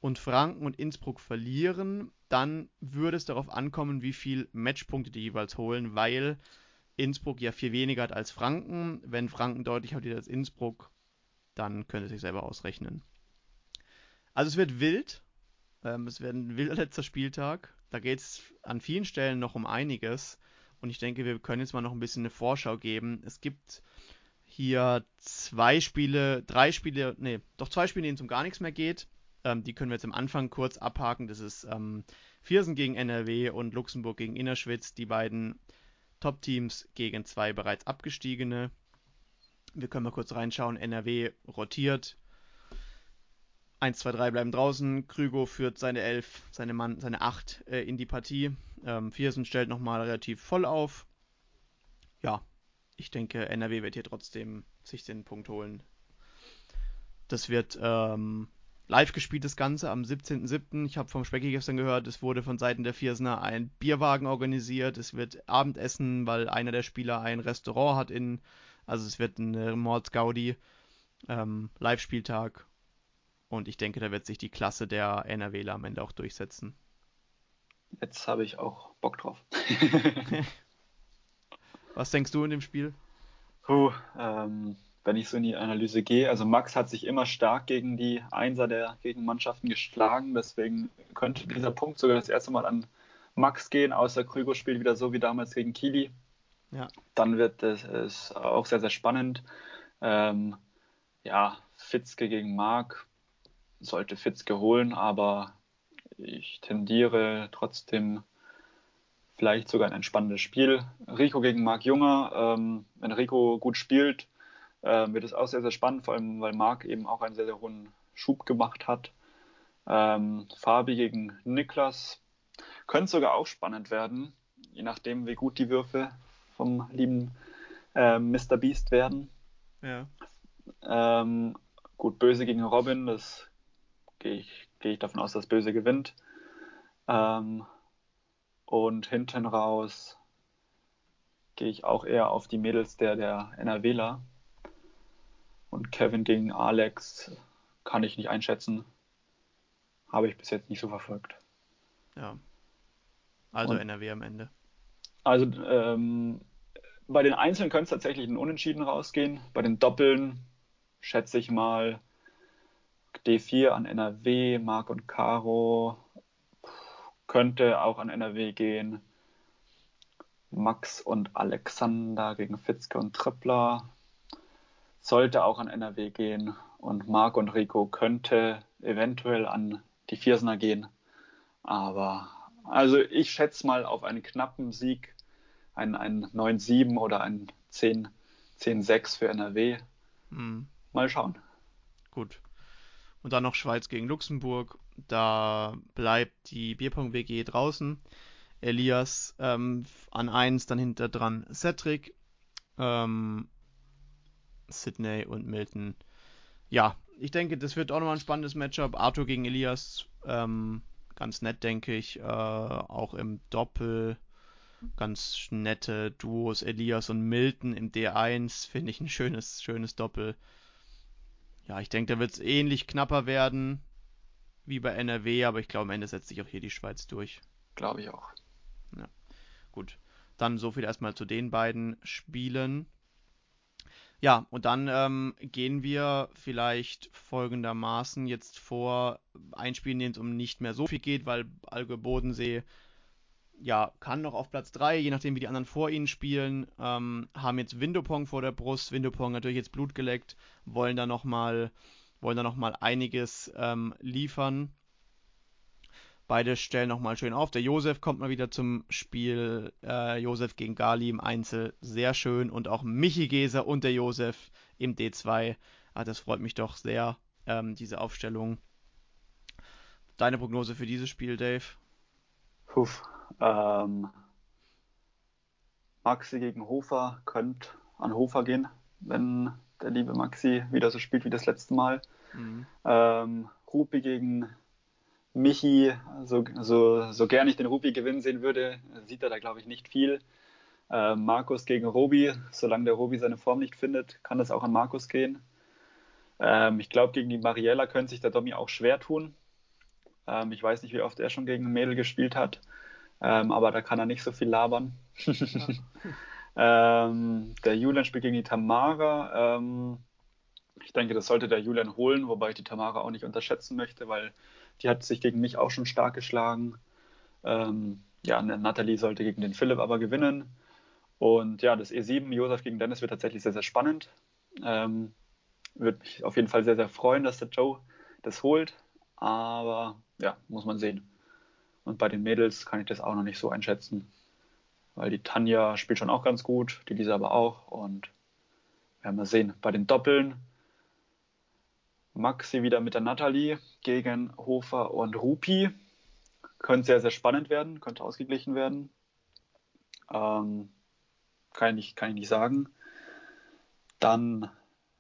und Franken und Innsbruck verlieren, dann würde es darauf ankommen, wie viel Matchpunkte die jeweils holen, weil Innsbruck ja viel weniger hat als Franken. Wenn Franken deutlich hat als Innsbruck, dann könnte es sich selber ausrechnen. Also es wird wild. Ähm, es wird ein wilder letzter Spieltag. Da geht es an vielen Stellen noch um einiges. Und ich denke, wir können jetzt mal noch ein bisschen eine Vorschau geben. Es gibt hier zwei Spiele, drei Spiele, nee, doch zwei Spiele, denen es um gar nichts mehr geht. Ähm, die können wir jetzt am Anfang kurz abhaken. Das ist ähm, Viersen gegen NRW und Luxemburg gegen Innerschwitz. Die beiden Top-Teams gegen zwei bereits abgestiegene. Wir können mal kurz reinschauen. NRW rotiert. 1, 2, 3 bleiben draußen. Krügo führt seine 11, seine Mann, seine 8 äh, in die Partie. Ähm, Viersen stellt nochmal relativ voll auf. Ja, ich denke, NRW wird hier trotzdem sich den Punkt holen. Das wird ähm, live gespielt, das Ganze am 17.07. Ich habe vom Specki gestern gehört, es wurde von Seiten der Viersener ein Bierwagen organisiert. Es wird Abendessen, weil einer der Spieler ein Restaurant hat in. Also es wird ein Mordsgaudi. Ähm, Live-Spieltag. Und ich denke, da wird sich die Klasse der NRWler am Ende auch durchsetzen. Jetzt habe ich auch Bock drauf. Was denkst du in dem Spiel? Puh, ähm, wenn ich so in die Analyse gehe, also Max hat sich immer stark gegen die Einser der Gegenmannschaften geschlagen, deswegen könnte dieser Punkt sogar das erste Mal an Max gehen, außer Krüger spielt wieder so wie damals gegen Kili. Ja. Dann wird es auch sehr, sehr spannend. Ähm, ja, Fitzke gegen Mark sollte Fitzke holen, aber ich tendiere trotzdem vielleicht sogar ein entspannendes Spiel. Rico gegen Marc Junger. Ähm, wenn Rico gut spielt, äh, wird es auch sehr, sehr spannend, vor allem weil Marc eben auch einen sehr, sehr hohen Schub gemacht hat. Ähm, Fabi gegen Niklas. Könnte sogar auch spannend werden, je nachdem, wie gut die Würfe vom lieben äh, Mr. Beast werden. Ja. Ähm, gut, Böse gegen Robin, das gehe ich, geh ich davon aus, dass Böse gewinnt. Ähm, und hinten raus gehe ich auch eher auf die Mädels der, der NRWler. Und Kevin gegen Alex kann ich nicht einschätzen. Habe ich bis jetzt nicht so verfolgt. Ja. Also und, NRW am Ende. Also ähm, bei den Einzelnen könnte es tatsächlich ein Unentschieden rausgehen. Bei den Doppeln schätze ich mal D4 an NRW, Marc und Caro. Könnte auch an NRW gehen. Max und Alexander gegen Fitzke und Trippler. Sollte auch an NRW gehen. Und Marc und Rico könnte eventuell an die Viersener gehen. Aber also ich schätze mal auf einen knappen Sieg, einen, einen 9-7 oder einen 10-6 für NRW. Mhm. Mal schauen. Gut. Und dann noch Schweiz gegen Luxemburg. Da bleibt die Bierpong-WG draußen. Elias ähm, an 1, dann hinter dran Cedric, ähm, Sydney und Milton. Ja, ich denke, das wird auch nochmal ein spannendes Matchup. Arthur gegen Elias, ähm, ganz nett, denke ich. Äh, auch im Doppel ganz nette Duos. Elias und Milton im D1 finde ich ein schönes, schönes Doppel. Ja, ich denke, da wird es ähnlich knapper werden wie bei NRW, aber ich glaube, am Ende setzt sich auch hier die Schweiz durch. Glaube ich auch. Ja, gut. Dann so viel erstmal zu den beiden Spielen. Ja, und dann ähm, gehen wir vielleicht folgendermaßen jetzt vor, ein Spiel, in dem es um nicht mehr so viel geht, weil Alge Bodensee ja, kann noch auf Platz 3, je nachdem wie die anderen vor ihnen spielen, ähm, haben jetzt Windopong vor der Brust, Windopong natürlich jetzt Blut geleckt, wollen da nochmal wollen da noch einiges ähm, liefern. Beide stellen nochmal schön auf. Der Josef kommt mal wieder zum Spiel. Äh, Josef gegen Gali im Einzel. Sehr schön. Und auch Michi Geser und der Josef im D2. Ah, das freut mich doch sehr, ähm, diese Aufstellung. Deine Prognose für dieses Spiel, Dave? Puh, ähm, Maxi gegen Hofer könnte an Hofer gehen, wenn der liebe Maxi wieder so spielt wie das letzte Mal. Mhm. Ähm, Rupi gegen Michi, so, so, so gern ich den Rupi gewinnen sehen würde, sieht er da glaube ich nicht viel. Äh, Markus gegen Robi, solange der Robi seine Form nicht findet, kann das auch an Markus gehen. Ähm, ich glaube, gegen die Mariella könnte sich der Domi auch schwer tun. Ähm, ich weiß nicht, wie oft er schon gegen ein Mädel gespielt hat, ähm, aber da kann er nicht so viel labern. ähm, der Julian spielt gegen die Tamara. Ähm, ich denke, das sollte der Julian holen, wobei ich die Tamara auch nicht unterschätzen möchte, weil die hat sich gegen mich auch schon stark geschlagen. Ähm, ja, Nathalie sollte gegen den Philipp aber gewinnen. Und ja, das E7, Josef gegen Dennis, wird tatsächlich sehr, sehr spannend. Ähm, würde mich auf jeden Fall sehr, sehr freuen, dass der Joe das holt. Aber ja, muss man sehen. Und bei den Mädels kann ich das auch noch nicht so einschätzen. Weil die Tanja spielt schon auch ganz gut, die Lisa aber auch. Und werden wir sehen. Bei den Doppeln Maxi wieder mit der Nathalie gegen Hofer und Rupi. Könnte sehr, sehr spannend werden, könnte ausgeglichen werden. Ähm, kann, ich, kann ich nicht sagen. Dann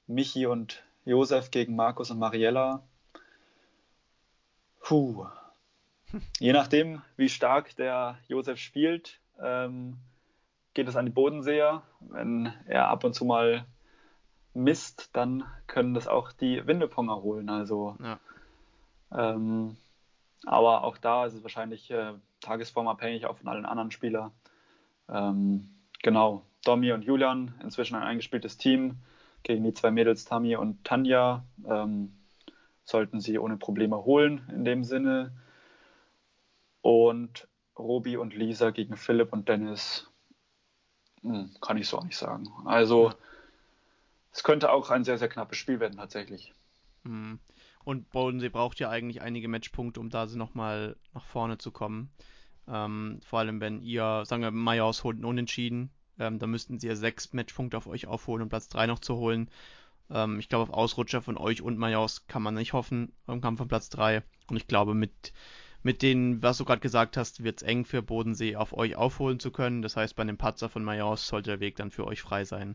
Michi und Josef gegen Markus und Mariella. Puh. Je nachdem, wie stark der Josef spielt, ähm, geht es an die Bodenseher. Wenn er ab und zu mal misst, dann können das auch die Windeponger holen. Also, ja. ähm, aber auch da ist es wahrscheinlich äh, tagesformabhängig, auch von allen anderen Spielern. Ähm, genau, Domi und Julian, inzwischen ein eingespieltes Team gegen die zwei Mädels Tami und Tanja. Ähm, sollten sie ohne Probleme holen in dem Sinne. Und Robi und Lisa gegen Philipp und Dennis. Hm, kann ich so auch nicht sagen. Also es könnte auch ein sehr, sehr knappes Spiel werden tatsächlich. Hm. Und Bodensee braucht ja eigentlich einige Matchpunkte, um da nochmal nach vorne zu kommen. Ähm, vor allem, wenn ihr, sagen wir, Meyers holt einen Unentschieden, ähm, da müssten sie ja sechs Matchpunkte auf euch aufholen, um Platz 3 noch zu holen. Ähm, ich glaube, auf Ausrutscher von euch und Meyers kann man nicht hoffen im Kampf von Platz 3. Und ich glaube, mit, mit denen, was du gerade gesagt hast, wird es eng für Bodensee auf euch aufholen zu können. Das heißt, bei dem Patzer von Mayence sollte der Weg dann für euch frei sein.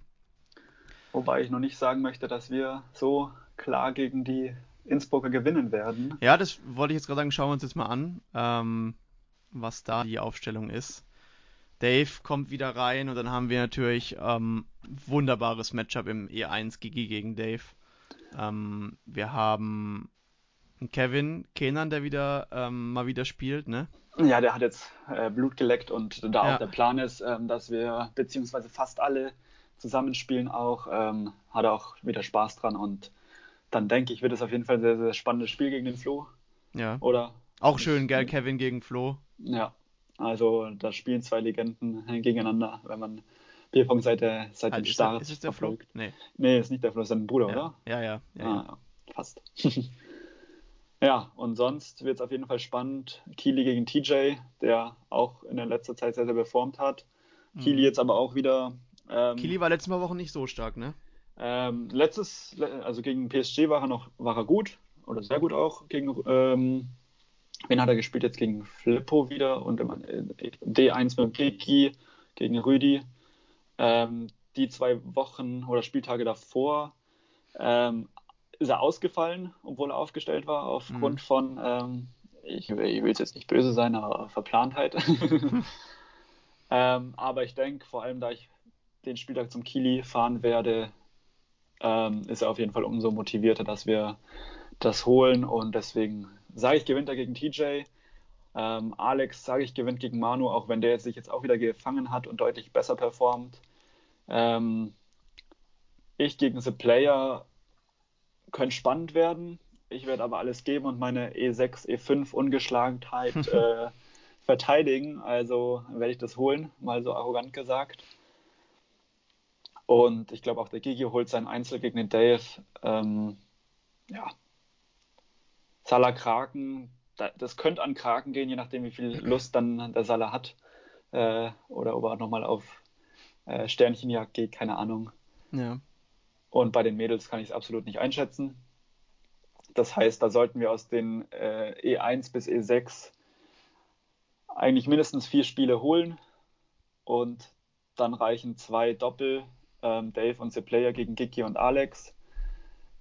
Wobei ich noch nicht sagen möchte, dass wir so klar gegen die Innsbrucker gewinnen werden. Ja, das wollte ich jetzt gerade sagen. Schauen wir uns jetzt mal an, ähm, was da die Aufstellung ist. Dave kommt wieder rein und dann haben wir natürlich ähm, wunderbares Matchup im E1 Gigi gegen Dave. Ähm, wir haben Kevin Kenan, der wieder ähm, mal wieder spielt, ne? Ja, der hat jetzt äh, Blut geleckt und da ja. auch der Plan ist, ähm, dass wir beziehungsweise fast alle zusammenspielen auch, ähm, hat er auch wieder Spaß dran und dann denke ich, wird es auf jeden Fall ein sehr, sehr spannendes Spiel gegen den Flo. Ja. Oder? Auch schön, gell, Kevin gegen Flo. Ja, also da spielen zwei Legenden gegeneinander, wenn man Bierpong seit, der, seit halt, dem Start ist, ist es der verfolgt. Flo? Nee. Nee, ist nicht der Flo, ist sein Bruder, ja. oder? Ja, ja. ja, ah, ja. Fast. ja, und sonst wird es auf jeden Fall spannend. Kili gegen TJ, der auch in der letzter Zeit sehr, sehr performt hat. Mhm. Kili jetzt aber auch wieder. Ähm, Kili war letztes Mal Wochen nicht so stark, ne? Ähm, letztes, also gegen PSG war er noch, war er gut oder sehr gut auch gegen ähm, wen hat er gespielt jetzt gegen Flippo wieder und D1 mit Kiki gegen Rüdi. Ähm, die zwei Wochen oder Spieltage davor ähm, ist er ausgefallen, obwohl er aufgestellt war, aufgrund mhm. von, ähm, ich, ich will es jetzt nicht böse sein, aber Verplantheit. Ähm, aber ich denke, vor allem da ich den Spieltag zum Kili fahren werde, ähm, ist er auf jeden Fall umso motivierter, dass wir das holen und deswegen sage ich, gewinnt er gegen TJ. Ähm, Alex sage ich, gewinnt gegen Manu, auch wenn der sich jetzt auch wieder gefangen hat und deutlich besser performt. Ähm, ich gegen The Player könnte spannend werden. Ich werde aber alles geben und meine E6, E5 Ungeschlagenheit äh, verteidigen. Also werde ich das holen, mal so arrogant gesagt. Und ich glaube auch der Gigi holt sein Einzel gegen den Dave. Ähm, ja. Salah Kraken, das könnte an Kraken gehen, je nachdem, wie viel Lust dann der Salah hat. Äh, oder ob er nochmal auf äh, Sternchenjagd geht, keine Ahnung. Ja. Und bei den Mädels kann ich es absolut nicht einschätzen. Das heißt, da sollten wir aus den äh, E1 bis E6 eigentlich mindestens vier Spiele holen und dann reichen zwei Doppel, ähm, Dave und The Player gegen Giki und Alex.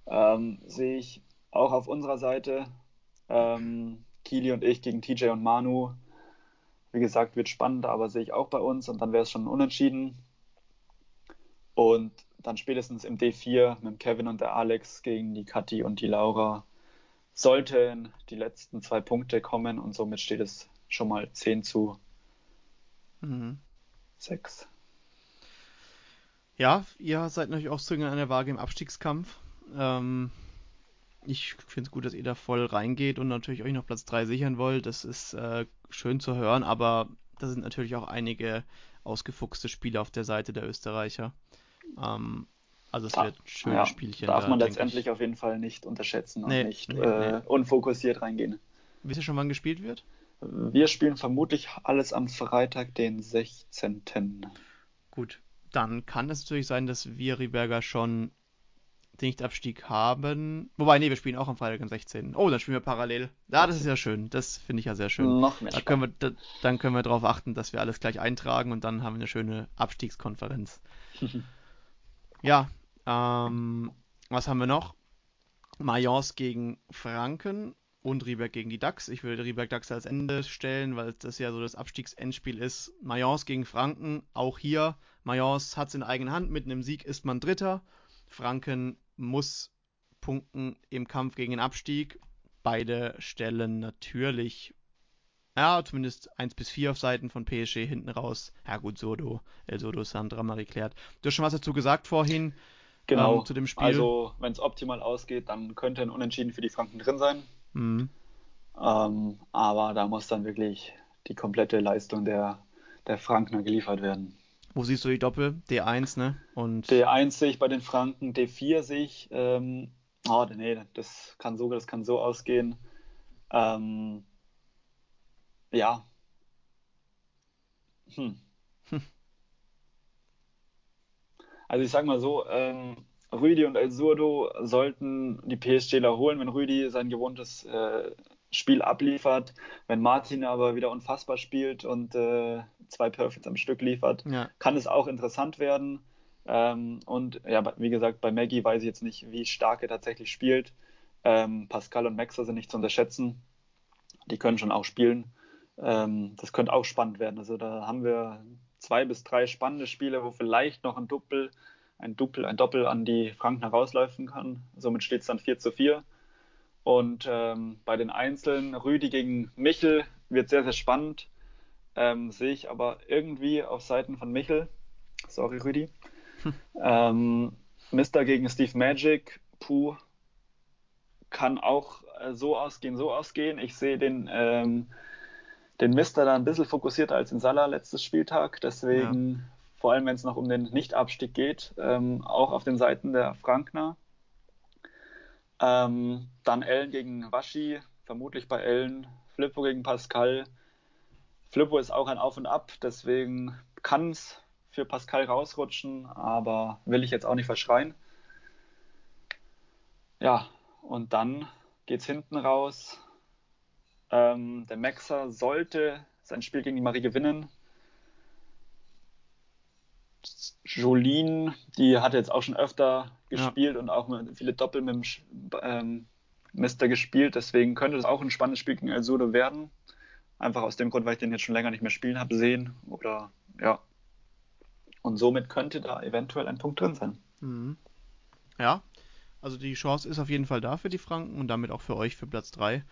Ähm, sehe ich auch auf unserer Seite. Ähm, Kili und ich gegen TJ und Manu. Wie gesagt, wird spannend, aber sehe ich auch bei uns und dann wäre es schon unentschieden. Und dann spätestens im D4 mit Kevin und der Alex gegen die Kathi und die Laura sollten die letzten zwei Punkte kommen und somit steht es schon mal 10 zu mhm. 6. Ja, ihr seid natürlich auch Zünger an der Waage im Abstiegskampf. Ähm, ich finde es gut, dass ihr da voll reingeht und natürlich euch noch Platz 3 sichern wollt. Das ist äh, schön zu hören, aber da sind natürlich auch einige ausgefuchste Spiele auf der Seite der Österreicher. Ähm, also es wird schöne ja, Spielchen. Darf da, man letztendlich auf jeden Fall nicht unterschätzen und nee, nicht nee, äh, nee. unfokussiert reingehen. Wisst ihr schon, wann gespielt wird? Wir spielen vermutlich alles am Freitag, den 16. Gut, dann kann es natürlich sein, dass wir Riberger schon den Nichtabstieg haben. Wobei, nee, wir spielen auch am Freitag, den 16. Oh, dann spielen wir parallel. Ja, das ist ja schön. Das finde ich ja sehr schön. Noch mehr. Da können wir, da, dann können wir darauf achten, dass wir alles gleich eintragen und dann haben wir eine schöne Abstiegskonferenz. ja, ähm, was haben wir noch? Mayence gegen Franken und Rieberg gegen die DAX. Ich würde Rieberg DAX als Ende stellen, weil das ja so das Abstiegsendspiel ist. Mayence gegen Franken, auch hier. Mayence hat es in eigener Hand. Mit einem Sieg ist man Dritter. Franken muss punkten im Kampf gegen den Abstieg. Beide stellen natürlich, ja, zumindest 1 bis 4 auf Seiten von PSG hinten raus. Ja, gut, Sodo, El Sodo, Sandra, mal erklärt. Du hast schon was dazu gesagt vorhin. Genau, ähm, zu dem Spiel. Also, wenn es optimal ausgeht, dann könnte ein Unentschieden für die Franken drin sein. Mhm. Ähm, aber da muss dann wirklich die komplette Leistung der, der Frankner geliefert werden. Wo siehst du die Doppel? D1, ne? Und D1 sehe ich bei den Franken, D4 sehe ich. Ähm, oh, nee, das kann so, das kann so ausgehen. Ähm, ja. Hm. hm. Also ich sag mal so, ähm, Rüdi und El Surdo sollten die PSGler holen, wenn Rüdi sein gewohntes äh, Spiel abliefert. Wenn Martin aber wieder unfassbar spielt und äh, zwei Perfects am Stück liefert, ja. kann es auch interessant werden. Ähm, und ja, wie gesagt, bei Maggie weiß ich jetzt nicht, wie stark er tatsächlich spielt. Ähm, Pascal und Maxer sind nicht zu unterschätzen. Die können schon auch spielen. Ähm, das könnte auch spannend werden. Also da haben wir zwei bis drei spannende Spiele, wo vielleicht noch ein Doppel, ein Doppel, ein Doppel an die Franken herausläufen kann. Somit steht es dann 4 zu 4. Und ähm, bei den Einzelnen, Rüdi gegen Michel, wird sehr, sehr spannend. Ähm, sehe ich aber irgendwie auf Seiten von Michel. Sorry, Rüdi. Hm. Ähm, Mister gegen Steve Magic, puh, kann auch äh, so ausgehen, so ausgehen. Ich sehe den, ähm, den Mister da ein bisschen fokussierter als in Salah letztes Spieltag. Deswegen, ja. vor allem wenn es noch um den Nicht-Abstieg geht, ähm, auch auf den Seiten der Frankner. Ähm, dann Ellen gegen Waschi, vermutlich bei Ellen. Flippo gegen Pascal. Flippo ist auch ein Auf und Ab, deswegen kann es für Pascal rausrutschen, aber will ich jetzt auch nicht verschreien. Ja, und dann geht es hinten raus. Ähm, der Maxer sollte sein Spiel gegen die Marie gewinnen. Jolene, die hat jetzt auch schon öfter gespielt ja. und auch viele Doppel mit dem ähm, Mister gespielt. Deswegen könnte das auch ein spannendes Spiel gegen El Sudo werden. Einfach aus dem Grund, weil ich den jetzt schon länger nicht mehr spielen habe sehen. Oder ja. Und somit könnte da eventuell ein Punkt drin sein. Mhm. Ja, also die Chance ist auf jeden Fall da für die Franken und damit auch für euch für Platz 3.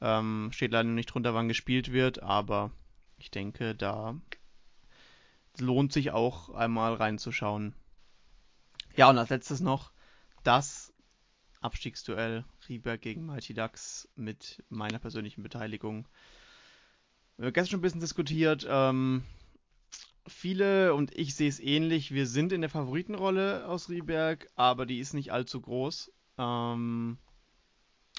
Ähm, steht leider nicht drunter, wann gespielt wird, aber ich denke, da lohnt sich auch einmal reinzuschauen. Ja, und als letztes noch das Abstiegsduell Rieberg gegen Mighty Ducks mit meiner persönlichen Beteiligung. Wir haben gestern schon ein bisschen diskutiert. Ähm, viele und ich sehe es ähnlich. Wir sind in der Favoritenrolle aus Rieberg, aber die ist nicht allzu groß. Ähm,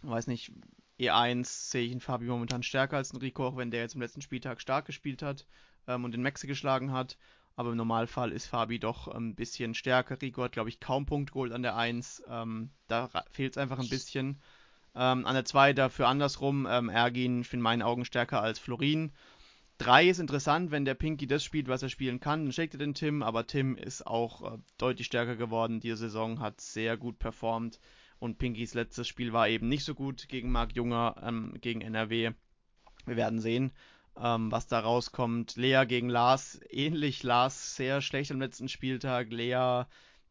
weiß nicht, E1 sehe ich in Fabi momentan stärker als in Rico, auch wenn der jetzt im letzten Spieltag stark gespielt hat ähm, und den Maxe geschlagen hat. Aber im Normalfall ist Fabi doch ein bisschen stärker. Rico hat, glaube ich, kaum Punkt geholt an der 1. Ähm, da fehlt es einfach ein bisschen. Ähm, an der 2 dafür andersrum. Ähm, Ergin in meinen Augen stärker als Florin. 3 ist interessant, wenn der Pinky das spielt, was er spielen kann, dann schlägt er den Tim, aber Tim ist auch äh, deutlich stärker geworden. Die Saison hat sehr gut performt und Pinkys letztes Spiel war eben nicht so gut gegen Marc Junger, ähm, gegen NRW. Wir werden sehen, ähm, was da rauskommt. Lea gegen Lars, ähnlich. Lars sehr schlecht am letzten Spieltag. Lea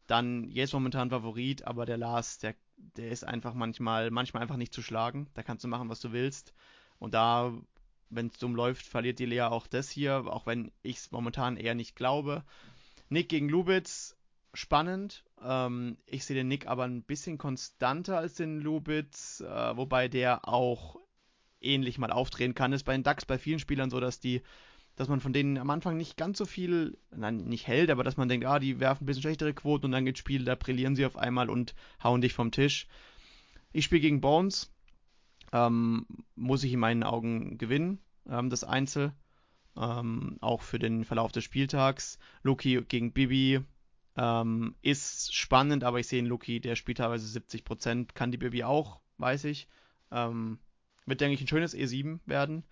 dann jetzt momentan Favorit, aber der Lars, der, der ist einfach manchmal, manchmal einfach nicht zu schlagen. Da kannst du machen, was du willst. Und da wenn es dumm läuft, verliert die Lea auch das hier, auch wenn ich es momentan eher nicht glaube. Nick gegen Lubitz, spannend. Ähm, ich sehe den Nick aber ein bisschen konstanter als den Lubitz, äh, wobei der auch ähnlich mal aufdrehen kann. Ist bei den DAX bei vielen Spielern so, dass die, dass man von denen am Anfang nicht ganz so viel, nein, nicht hält, aber dass man denkt, ah, die werfen ein bisschen schlechtere Quoten und dann geht Spiel, da brillieren sie auf einmal und hauen dich vom Tisch. Ich spiele gegen Bones, ähm, muss ich in meinen Augen gewinnen, ähm, das Einzel. Ähm, auch für den Verlauf des Spieltags. Loki gegen Bibi ähm, ist spannend, aber ich sehe einen Loki, der spielt teilweise 70%. Kann die Bibi auch, weiß ich. Ähm, wird, denke ich, ein schönes E7 werden.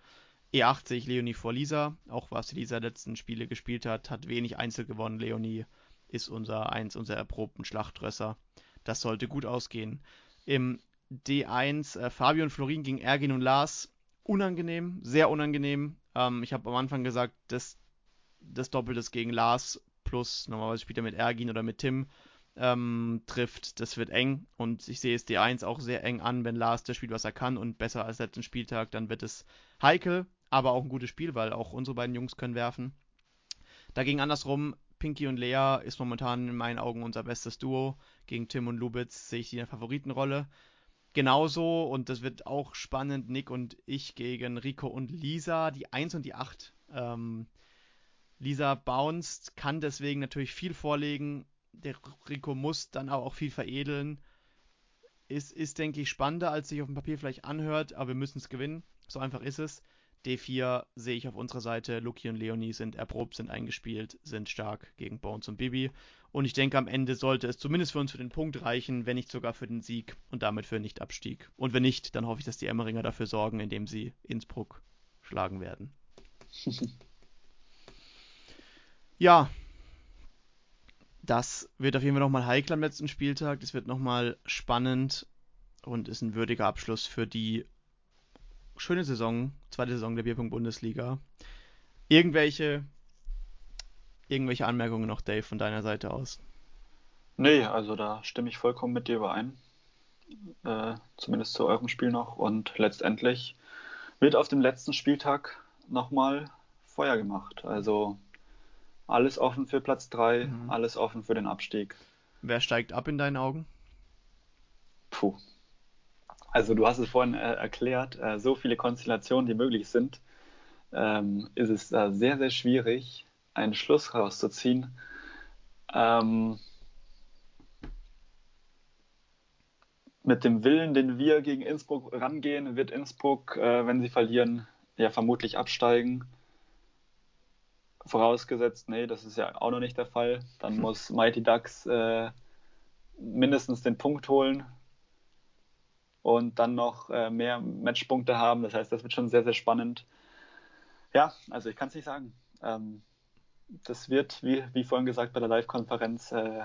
E8 sehe ich Leonie vor Lisa. Auch was dieser letzten Spiele gespielt hat, hat wenig Einzel gewonnen. Leonie ist unser eins unser erprobten Schlachtrösser. Das sollte gut ausgehen. Im D1 äh, Fabio und Florin gegen Ergin und Lars. Unangenehm, sehr unangenehm. Ähm, ich habe am Anfang gesagt, das, das Doppeltes gegen Lars plus normalerweise spielt er mit Ergin oder mit Tim ähm, trifft, das wird eng und ich sehe es D1 auch sehr eng an, wenn Lars der spielt, was er kann und besser als letzten Spieltag, dann wird es heikel, aber auch ein gutes Spiel, weil auch unsere beiden Jungs können werfen. Dagegen andersrum, Pinky und Lea ist momentan in meinen Augen unser bestes Duo. Gegen Tim und Lubitz sehe ich die in der Favoritenrolle genauso und das wird auch spannend. Nick und ich gegen Rico und Lisa, die 1 und die 8. Ähm, Lisa bounced, kann deswegen natürlich viel vorlegen. Der Rico muss dann auch viel veredeln. Ist, ist denke ich, spannender, als sich auf dem Papier vielleicht anhört, aber wir müssen es gewinnen. So einfach ist es. D4 sehe ich auf unserer Seite, Luki und Leonie sind erprobt, sind eingespielt, sind stark gegen Bones und Bibi. Und ich denke, am Ende sollte es zumindest für uns für den Punkt reichen, wenn nicht sogar für den Sieg und damit für Nichtabstieg. Und wenn nicht, dann hoffe ich, dass die Emmeringer dafür sorgen, indem sie Innsbruck schlagen werden. ja, das wird auf jeden Fall nochmal heikel am letzten Spieltag. Das wird nochmal spannend und ist ein würdiger Abschluss für die schöne Saison, zweite Saison der Bierpunkt Bundesliga. Irgendwelche, irgendwelche Anmerkungen noch, Dave, von deiner Seite aus? Nee, also da stimme ich vollkommen mit dir überein. Äh, zumindest zu eurem Spiel noch. Und letztendlich wird auf dem letzten Spieltag nochmal Feuer gemacht. Also alles offen für Platz 3, mhm. alles offen für den Abstieg. Wer steigt ab in deinen Augen? Puh, also du hast es vorhin äh, erklärt, äh, so viele Konstellationen, die möglich sind, ähm, ist es äh, sehr, sehr schwierig, einen Schluss rauszuziehen. Ähm, mit dem Willen, den wir gegen Innsbruck rangehen, wird Innsbruck, äh, wenn sie verlieren, ja vermutlich absteigen. Vorausgesetzt, nee, das ist ja auch noch nicht der Fall. Dann hm. muss Mighty Ducks äh, mindestens den Punkt holen, und dann noch äh, mehr Matchpunkte haben. Das heißt, das wird schon sehr, sehr spannend. Ja, also ich kann es nicht sagen. Ähm, das wird, wie, wie vorhin gesagt, bei der Live-Konferenz äh,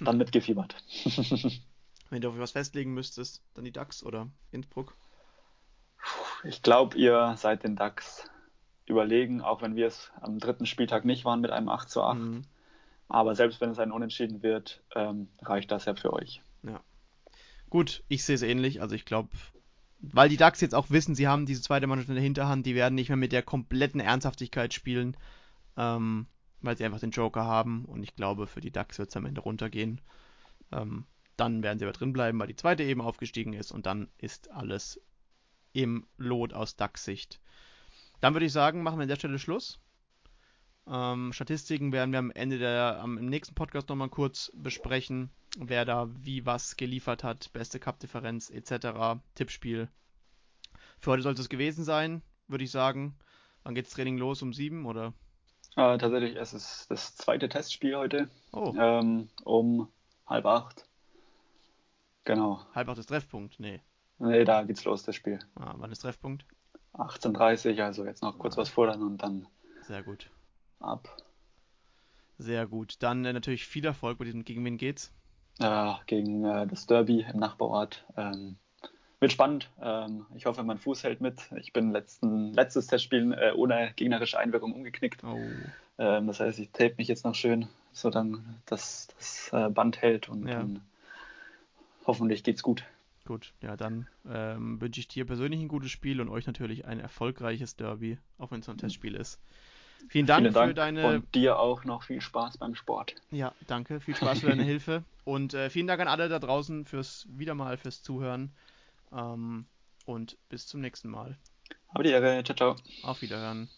dann mitgefiebert. Wenn du auf was festlegen müsstest, dann die DAX oder Innsbruck? Ich glaube, ihr seid den DAX überlegen, auch wenn wir es am dritten Spieltag nicht waren mit einem 8 zu 8. Mhm. Aber selbst wenn es ein Unentschieden wird, ähm, reicht das ja für euch. Ja. Gut, ich sehe es ähnlich. Also ich glaube, weil die Ducks jetzt auch wissen, sie haben diese zweite Mannschaft in der Hinterhand, die werden nicht mehr mit der kompletten Ernsthaftigkeit spielen, ähm, weil sie einfach den Joker haben. Und ich glaube, für die Ducks wird es am Ende runtergehen. Ähm, dann werden sie aber drin bleiben, weil die zweite eben aufgestiegen ist und dann ist alles im Lot aus Ducks Sicht. Dann würde ich sagen, machen wir an der Stelle Schluss. Ähm, Statistiken werden wir am Ende der, am, im nächsten Podcast nochmal kurz besprechen wer da wie was geliefert hat, beste Cup-Differenz etc., Tippspiel. Für heute sollte es gewesen sein, würde ich sagen. Wann geht's Training los? Um sieben oder? Äh, tatsächlich, es ist das zweite Testspiel heute. Oh. Ähm, um halb acht. Genau. Halb acht ist Treffpunkt? Nee. Nee, da geht's los, das Spiel. Ah, wann ist Treffpunkt? 18.30 also jetzt noch kurz was fordern und dann. Sehr gut. Ab. Sehr gut. Dann äh, natürlich viel Erfolg bei diesem. Gegen wen geht's? äh, gegen äh, das Derby im Nachbarort. Ähm, wird spannend. Ähm, ich hoffe, mein Fuß hält mit. Ich bin letzten, letztes Testspiel äh, ohne gegnerische Einwirkung umgeknickt. Oh. Ähm, das heißt, ich tape mich jetzt noch schön, so dann dass das äh, Band hält und ja. dann hoffentlich geht's gut. Gut, ja, dann ähm, wünsche ich dir persönlich ein gutes Spiel und euch natürlich ein erfolgreiches Derby, auch wenn es so ein Testspiel ist. Vielen Dank, Vielen Dank für deine. Und dir auch noch viel Spaß beim Sport. Ja, danke. Viel Spaß für deine Hilfe. Und äh, vielen Dank an alle da draußen fürs wieder mal fürs Zuhören. Ähm, und bis zum nächsten Mal. Habe die Ehre. Ciao, ciao. Auf Wiederhören.